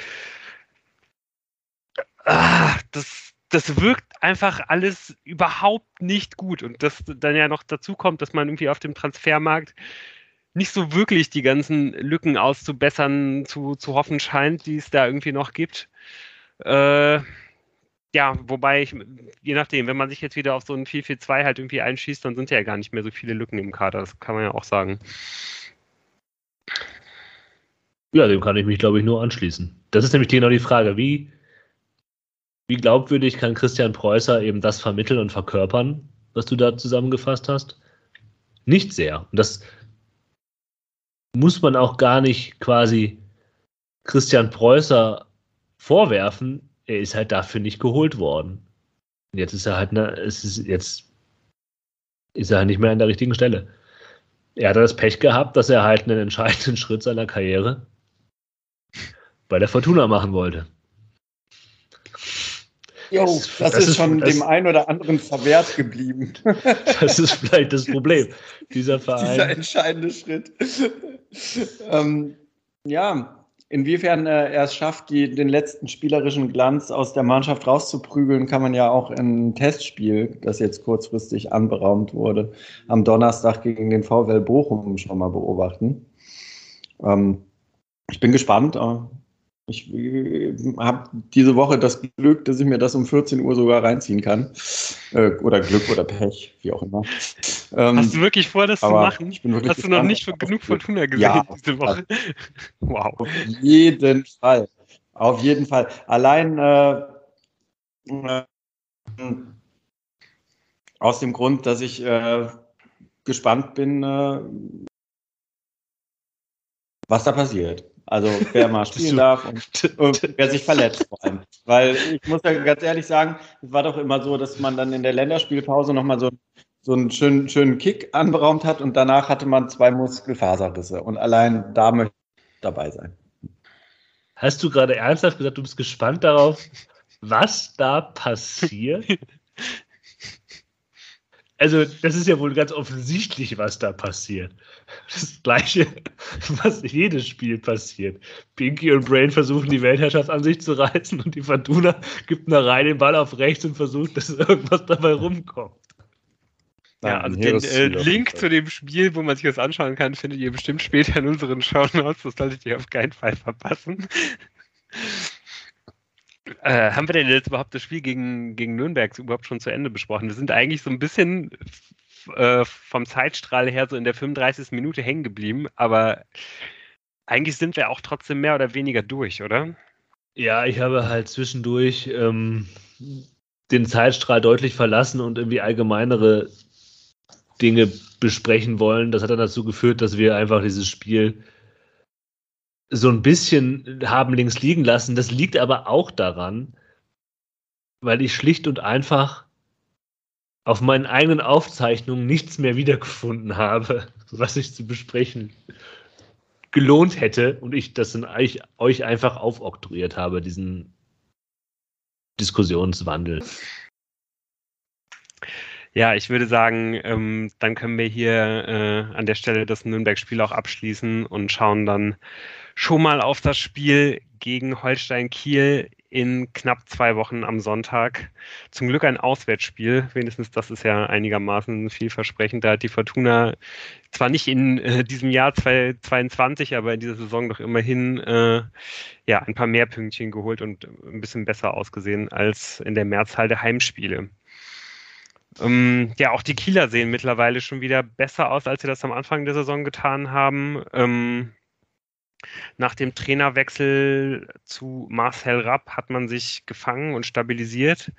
ah, das, das wirkt einfach alles überhaupt nicht gut. Und das dann ja noch dazu kommt, dass man irgendwie auf dem Transfermarkt nicht so wirklich die ganzen Lücken auszubessern zu, zu hoffen scheint, die es da irgendwie noch gibt. Äh, ja, wobei ich, je nachdem, wenn man sich jetzt wieder auf so ein 4-4-2 halt irgendwie einschießt, dann sind ja gar nicht mehr so viele Lücken im Kader, das kann man ja auch sagen. Ja, dem kann ich mich, glaube ich, nur anschließen. Das ist nämlich genau die Frage, wie, wie glaubwürdig kann Christian Preußer eben das vermitteln und verkörpern, was du da zusammengefasst hast? Nicht sehr. Und das, muss man auch gar nicht quasi Christian Preußer vorwerfen. Er ist halt dafür nicht geholt worden. Jetzt ist er halt, ne, es ist jetzt ist er halt nicht mehr an der richtigen Stelle. Er hat das Pech gehabt, dass er halt einen entscheidenden Schritt seiner Karriere bei der Fortuna machen wollte. Jo, das, das, ist, ist schon das, dem einen oder anderen verwehrt geblieben. Das ist vielleicht das Problem. Dieser Verein. Dieser entscheidende Schritt. ähm, ja, inwiefern äh, er es schafft, die, den letzten spielerischen Glanz aus der Mannschaft rauszuprügeln, kann man ja auch im Testspiel, das jetzt kurzfristig anberaumt wurde, am Donnerstag gegen den VW Bochum schon mal beobachten. Ähm, ich bin gespannt. Ich äh, habe diese Woche das Glück, dass ich mir das um 14 Uhr sogar reinziehen kann. Äh, oder Glück oder Pech, wie auch immer. Ähm, Hast du wirklich vor, das zu machen? Hast du noch nicht genug Fortuna gesehen ja, diese Woche? wow. Auf jeden Fall. Auf jeden Fall. Allein äh, äh, aus dem Grund, dass ich äh, gespannt bin, äh, was da passiert. Also wer mal spielen darf und, und, wer sich verletzt vor allem. Weil ich muss ja ganz ehrlich sagen, es war doch immer so, dass man dann in der Länderspielpause nochmal so, so einen schönen, schönen Kick anberaumt hat und danach hatte man zwei Muskelfaserrisse. Und allein da möchte ich dabei sein. Hast du gerade ernsthaft gesagt, du bist gespannt darauf, was da passiert? Also, das ist ja wohl ganz offensichtlich, was da passiert. Das Gleiche, was jedes Spiel passiert. Pinky und Brain versuchen, die Weltherrschaft an sich zu reißen und die Fortuna gibt eine Reihe den Ball auf rechts und versucht, dass irgendwas dabei rumkommt. Ja, also den äh, Link zu dem Spiel, wo man sich das anschauen kann, findet ihr bestimmt später in unseren Show Notes. Das solltet ihr auf keinen Fall verpassen. Äh, haben wir denn jetzt überhaupt das Spiel gegen, gegen Nürnberg überhaupt schon zu Ende besprochen? Wir sind eigentlich so ein bisschen äh, vom Zeitstrahl her so in der 35. Minute hängen geblieben, aber eigentlich sind wir auch trotzdem mehr oder weniger durch, oder? Ja, ich habe halt zwischendurch ähm, den Zeitstrahl deutlich verlassen und irgendwie allgemeinere Dinge besprechen wollen. Das hat dann dazu geführt, dass wir einfach dieses Spiel so ein bisschen haben links liegen lassen. Das liegt aber auch daran, weil ich schlicht und einfach auf meinen eigenen Aufzeichnungen nichts mehr wiedergefunden habe, was ich zu besprechen gelohnt hätte und ich das in euch, euch einfach aufoktroyiert habe, diesen Diskussionswandel. Ja, ich würde sagen, ähm, dann können wir hier äh, an der Stelle das Nürnberg-Spiel auch abschließen und schauen dann schon mal auf das Spiel gegen Holstein Kiel in knapp zwei Wochen am Sonntag. Zum Glück ein Auswärtsspiel, wenigstens das ist ja einigermaßen vielversprechend. Da hat die Fortuna zwar nicht in äh, diesem Jahr 2022, aber in dieser Saison doch immerhin äh, ja, ein paar mehr Pünktchen geholt und ein bisschen besser ausgesehen als in der Mehrzahl der Heimspiele. Ähm, ja, auch die Kieler sehen mittlerweile schon wieder besser aus, als sie das am Anfang der Saison getan haben. Ähm, nach dem Trainerwechsel zu Marcel Rapp hat man sich gefangen und stabilisiert.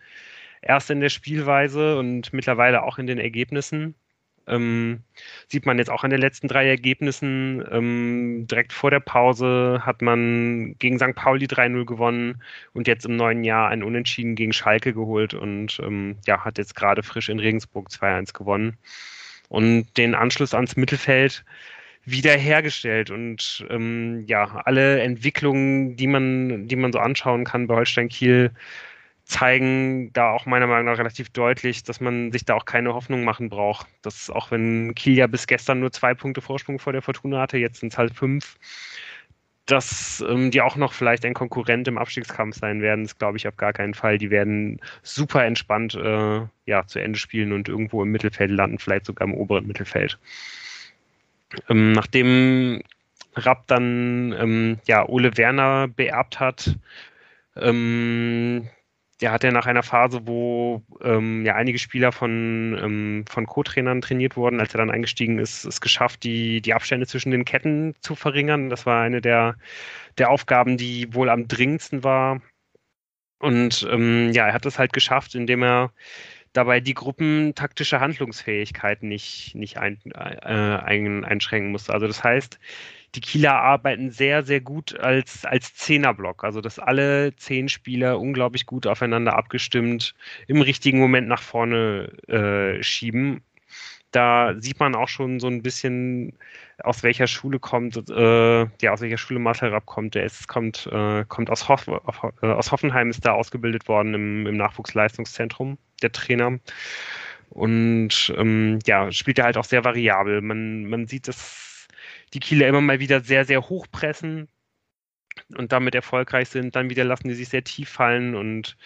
Erst in der Spielweise und mittlerweile auch in den Ergebnissen. Ähm, sieht man jetzt auch an den letzten drei Ergebnissen. Ähm, direkt vor der Pause hat man gegen St. Pauli 3-0 gewonnen und jetzt im neuen Jahr ein Unentschieden gegen Schalke geholt und ähm, ja, hat jetzt gerade frisch in Regensburg 2-1 gewonnen. Und den Anschluss ans Mittelfeld wiederhergestellt und ähm, ja, alle Entwicklungen, die man, die man so anschauen kann bei Holstein Kiel, zeigen da auch meiner Meinung nach relativ deutlich, dass man sich da auch keine Hoffnung machen braucht. Dass auch wenn Kiel ja bis gestern nur zwei Punkte Vorsprung vor der Fortuna hatte, jetzt sind es halt fünf, dass ähm, die auch noch vielleicht ein Konkurrent im Abstiegskampf sein werden, das glaube ich auf gar keinen Fall. Die werden super entspannt äh, ja, zu Ende spielen und irgendwo im Mittelfeld landen, vielleicht sogar im oberen Mittelfeld. Ähm, nachdem Rapp dann ähm, ja, Ole Werner beerbt hat, ähm, der hat ja nach einer Phase, wo ähm, ja einige Spieler von, ähm, von Co-Trainern trainiert wurden, als er dann eingestiegen ist, es geschafft, die, die Abstände zwischen den Ketten zu verringern. Das war eine der, der Aufgaben, die wohl am dringendsten war. Und ähm, ja, er hat es halt geschafft, indem er dabei die Gruppen taktische Handlungsfähigkeit nicht, nicht ein, äh, ein, einschränken musste. Also das heißt, die Kieler arbeiten sehr, sehr gut als, als Zehnerblock. Also dass alle zehn Spieler unglaublich gut aufeinander abgestimmt im richtigen Moment nach vorne äh, schieben. Da sieht man auch schon so ein bisschen, aus welcher Schule kommt, äh, ja, aus welcher Schule Marcel Rapp kommt. Der ist, kommt, äh, kommt aus, Hoff, äh, aus Hoffenheim, ist da ausgebildet worden im, im Nachwuchsleistungszentrum der Trainer. Und ähm, ja, spielt er halt auch sehr variabel. Man, man sieht, dass die Kieler immer mal wieder sehr, sehr hoch pressen und damit erfolgreich sind. Dann wieder lassen die sich sehr tief fallen und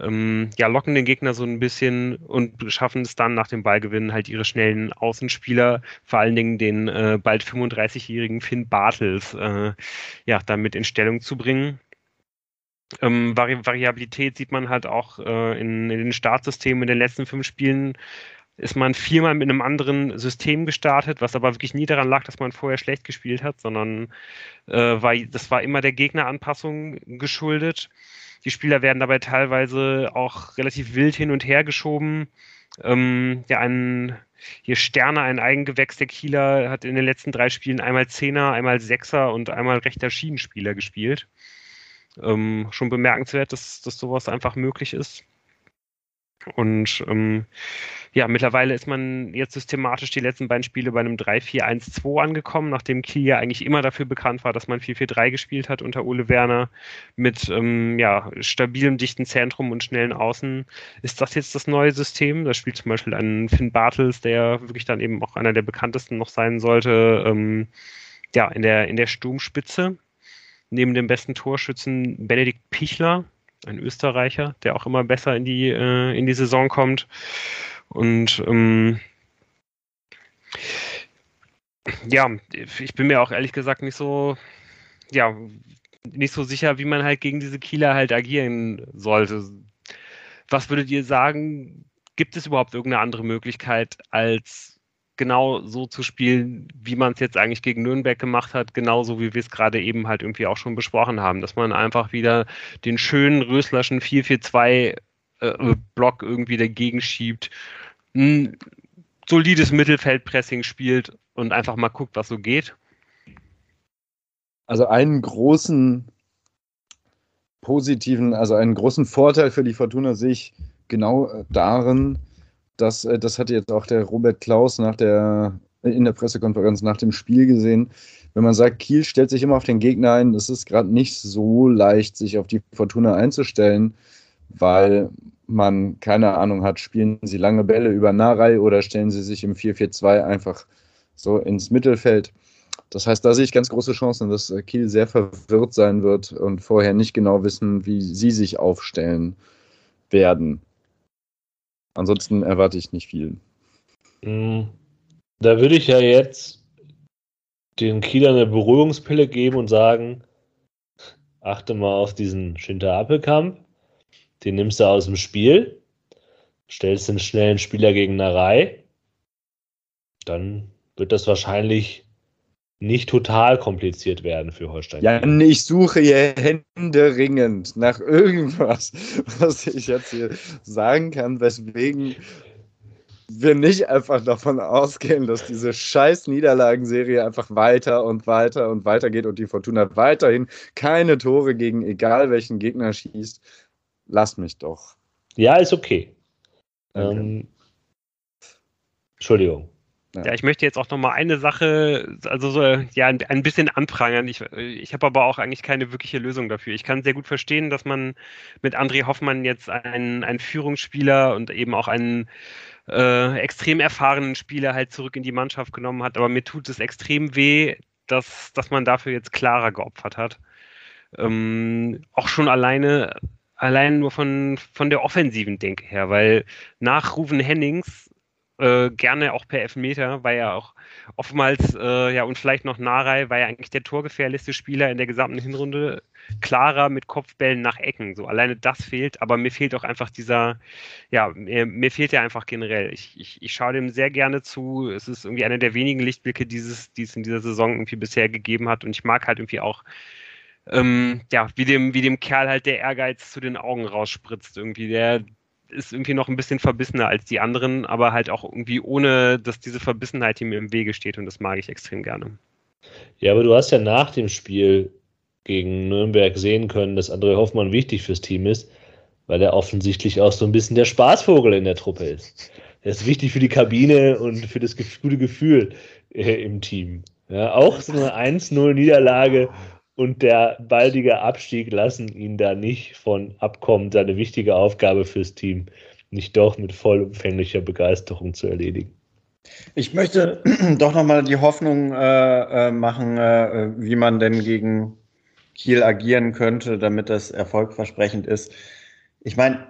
ähm, ja, locken den Gegner so ein bisschen und schaffen es dann nach dem Ballgewinn halt ihre schnellen Außenspieler, vor allen Dingen den äh, bald 35-jährigen Finn Bartels, äh, ja, damit in Stellung zu bringen. Ähm, Vari Variabilität sieht man halt auch äh, in, in, den Startsystemen. In den letzten fünf Spielen ist man viermal mit einem anderen System gestartet, was aber wirklich nie daran lag, dass man vorher schlecht gespielt hat, sondern äh, war, das war immer der Gegneranpassung geschuldet. Die Spieler werden dabei teilweise auch relativ wild hin und her geschoben. Ähm, ja, ein hier Sterne, ein Eigengewächs der Kieler, hat in den letzten drei Spielen einmal Zehner, einmal Sechser und einmal rechter Schienenspieler gespielt. Ähm, schon bemerkenswert, dass, dass sowas einfach möglich ist. Und ähm, ja, mittlerweile ist man jetzt systematisch die letzten beiden Spiele bei einem 3-4-1-2 angekommen, nachdem Kiel ja eigentlich immer dafür bekannt war, dass man 4-4-3 gespielt hat unter Ole Werner mit ähm, ja, stabilem, dichten Zentrum und schnellen Außen. Ist das jetzt das neue System? Da spielt zum Beispiel ein Finn Bartels, der wirklich dann eben auch einer der bekanntesten noch sein sollte, ähm, ja, in der, in der Sturmspitze neben dem besten Torschützen Benedikt Pichler, ein Österreicher, der auch immer besser in die, äh, in die Saison kommt. Und ähm, Ja, ich bin mir auch ehrlich gesagt nicht so, ja, nicht so sicher, wie man halt gegen diese Kieler halt agieren sollte. Was würdet ihr sagen? Gibt es überhaupt irgendeine andere Möglichkeit, als genau so zu spielen, wie man es jetzt eigentlich gegen Nürnberg gemacht hat, genauso wie wir es gerade eben halt irgendwie auch schon besprochen haben, dass man einfach wieder den schönen Röslerschen 4-4-2 äh, irgendwie dagegen schiebt, ein solides Mittelfeldpressing spielt und einfach mal guckt, was so geht. Also einen großen positiven, also einen großen Vorteil für die Fortuna sehe ich genau äh, darin, dass äh, das hatte jetzt auch der Robert Klaus nach der in der Pressekonferenz nach dem Spiel gesehen. Wenn man sagt, Kiel stellt sich immer auf den Gegner ein, es ist gerade nicht so leicht, sich auf die Fortuna einzustellen, weil man keine Ahnung hat, spielen sie lange Bälle über Narei oder stellen sie sich im 4-4-2 einfach so ins Mittelfeld. Das heißt, da sehe ich ganz große Chancen, dass äh, Kiel sehr verwirrt sein wird und vorher nicht genau wissen, wie sie sich aufstellen werden. Ansonsten erwarte ich nicht viel. Mm, da würde ich ja jetzt den Kieler eine Beruhigungspille geben und sagen, achte mal auf diesen Schinter-Appelkamp, den nimmst du aus dem Spiel, stellst den schnellen Spieler gegen Narei, dann wird das wahrscheinlich nicht total kompliziert werden für Holstein. Ja, ich suche hier händeringend nach irgendwas, was ich jetzt hier sagen kann, weswegen wir nicht einfach davon ausgehen, dass diese scheiß Niederlagenserie einfach weiter und weiter und weiter geht und die Fortuna weiterhin keine Tore gegen egal welchen Gegner schießt. Lass mich doch. Ja, ist okay. Ähm, Entschuldigung. Ja. ich möchte jetzt auch noch mal eine Sache, also so, ja, ein bisschen anprangern. Ich, ich habe aber auch eigentlich keine wirkliche Lösung dafür. Ich kann sehr gut verstehen, dass man mit André Hoffmann jetzt einen, einen Führungsspieler und eben auch einen äh, extrem erfahrenen Spieler halt zurück in die Mannschaft genommen hat. Aber mir tut es extrem weh, dass, dass man dafür jetzt klarer geopfert hat. Ähm, auch schon alleine, allein nur von, von der offensiven Denke her, weil nach Ruven Hennings äh, gerne auch per Elfmeter, weil er auch oftmals, äh, ja, und vielleicht noch Narei, war ja eigentlich der torgefährlichste Spieler in der gesamten Hinrunde, klarer mit Kopfbällen nach Ecken. So alleine das fehlt, aber mir fehlt auch einfach dieser, ja, mir, mir fehlt er einfach generell. Ich, ich, ich schaue dem sehr gerne zu. Es ist irgendwie einer der wenigen Lichtblicke, dieses, die es in dieser Saison irgendwie bisher gegeben hat. Und ich mag halt irgendwie auch, ähm, ja, wie dem, wie dem Kerl halt der Ehrgeiz zu den Augen rausspritzt. Irgendwie, der, ist irgendwie noch ein bisschen verbissener als die anderen, aber halt auch irgendwie ohne, dass diese Verbissenheit ihm im Wege steht und das mag ich extrem gerne. Ja, aber du hast ja nach dem Spiel gegen Nürnberg sehen können, dass André Hoffmann wichtig fürs Team ist, weil er offensichtlich auch so ein bisschen der Spaßvogel in der Truppe ist. Er ist wichtig für die Kabine und für das gute Gefühl äh, im Team. Ja, auch so eine 1-0-Niederlage und der baldige Abstieg lassen ihn da nicht von abkommen, seine wichtige Aufgabe fürs Team nicht doch mit vollumfänglicher Begeisterung zu erledigen. Ich möchte doch nochmal die Hoffnung äh, äh, machen, äh, wie man denn gegen Kiel agieren könnte, damit das erfolgversprechend ist. Ich meine,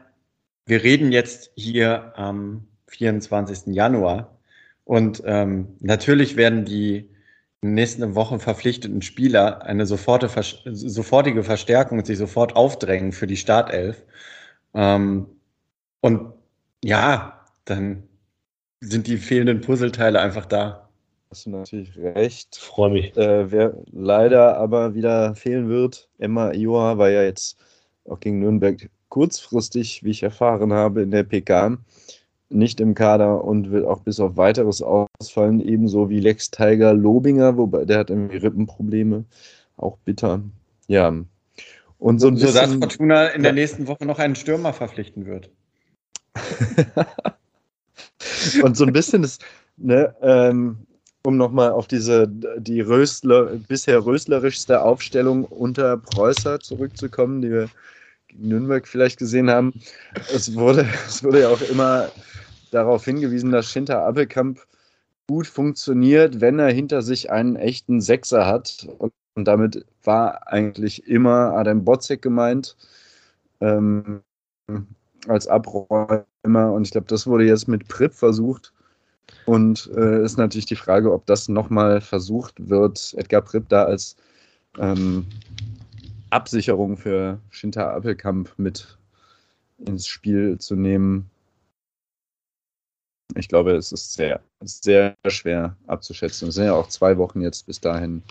wir reden jetzt hier am 24. Januar und ähm, natürlich werden die nächsten Wochen verpflichteten Spieler eine sofortige Verstärkung und sich sofort aufdrängen für die Startelf. Ähm, und ja, dann sind die fehlenden Puzzleteile einfach da. Hast du natürlich recht. Freue mich. Äh, wer leider aber wieder fehlen wird, Emma Ioa war ja jetzt auch gegen Nürnberg kurzfristig, wie ich erfahren habe, in der PK nicht im Kader und wird auch bis auf weiteres ausfallen, ebenso wie Lex Tiger Lobinger, wobei der hat irgendwie Rippenprobleme, auch bitter. Ja. Und so, ein so dass Fortuna in der nächsten Woche noch einen Stürmer verpflichten wird. und so ein bisschen ist, ne, ähm, um nochmal auf diese die Rösler, bisher röslerischste Aufstellung unter Preußer zurückzukommen, die wir Nürnberg vielleicht gesehen haben. Es wurde, es wurde ja auch immer darauf hingewiesen, dass Schinter Appelkamp gut funktioniert, wenn er hinter sich einen echten Sechser hat. Und, und damit war eigentlich immer Adam Botzek gemeint ähm, als Abräumer. Und ich glaube, das wurde jetzt mit Pripp versucht. Und äh, ist natürlich die Frage, ob das nochmal versucht wird, Edgar Pripp da als ähm, Absicherung für Shinta Appelkamp mit ins Spiel zu nehmen. Ich glaube, es ist sehr, sehr schwer abzuschätzen. Es sind ja auch zwei Wochen jetzt bis dahin.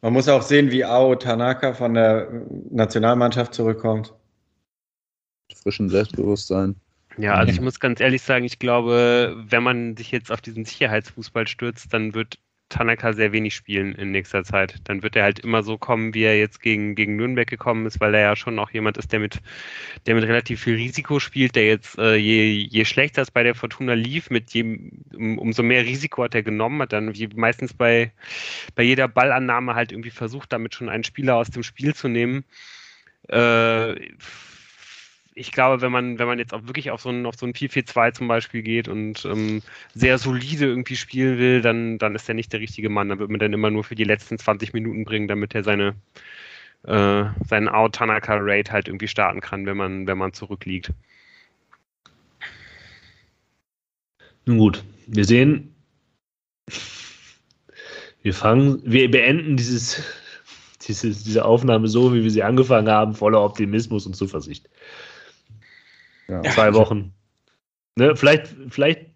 Man muss auch sehen, wie Ao Tanaka von der Nationalmannschaft zurückkommt. Frischen Selbstbewusstsein. Ja, also ich muss ganz ehrlich sagen, ich glaube, wenn man sich jetzt auf diesen Sicherheitsfußball stürzt, dann wird Tanaka sehr wenig spielen in nächster Zeit. Dann wird er halt immer so kommen, wie er jetzt gegen, gegen Nürnberg gekommen ist, weil er ja schon auch jemand ist, der mit, der mit relativ viel Risiko spielt, der jetzt äh, je, je schlechter es bei der Fortuna lief, mit jedem, um, umso mehr Risiko hat er genommen, hat dann wie meistens bei, bei jeder Ballannahme halt irgendwie versucht, damit schon einen Spieler aus dem Spiel zu nehmen. Äh, ich glaube, wenn man, wenn man jetzt auch wirklich auf so ein, auf so ein 4-4-2 zum Beispiel geht und ähm, sehr solide irgendwie spielen will, dann, dann ist er nicht der richtige Mann. Dann wird man dann immer nur für die letzten 20 Minuten bringen, damit er seine, äh, seinen Out-Tanaka-Rate halt irgendwie starten kann, wenn man, wenn man zurückliegt. Nun gut, wir sehen, wir fangen, wir beenden dieses, diese, diese Aufnahme so, wie wir sie angefangen haben, voller Optimismus und Zuversicht. Ja. Zwei Wochen. Ne, vielleicht, vielleicht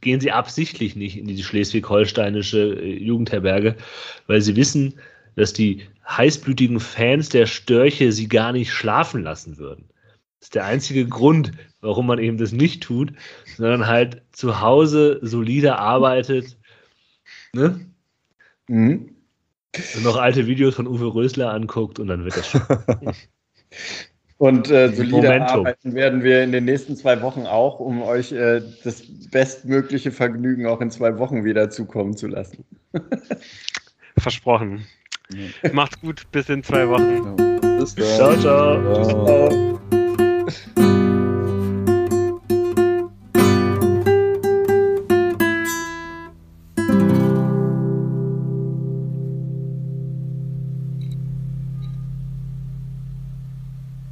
gehen sie absichtlich nicht in die schleswig-holsteinische äh, Jugendherberge, weil sie wissen, dass die heißblütigen Fans der Störche sie gar nicht schlafen lassen würden. Das ist der einzige Grund, warum man eben das nicht tut, sondern halt zu Hause solide arbeitet. Ne? Mhm. Und noch alte Videos von Uwe Rösler anguckt und dann wird das schon. Und äh, solide Momentum. arbeiten werden wir in den nächsten zwei Wochen auch, um euch äh, das bestmögliche Vergnügen auch in zwei Wochen wieder zukommen zu lassen. Versprochen. Ja. Macht's gut, bis in zwei Wochen. Bis dann. ciao. ciao. ciao.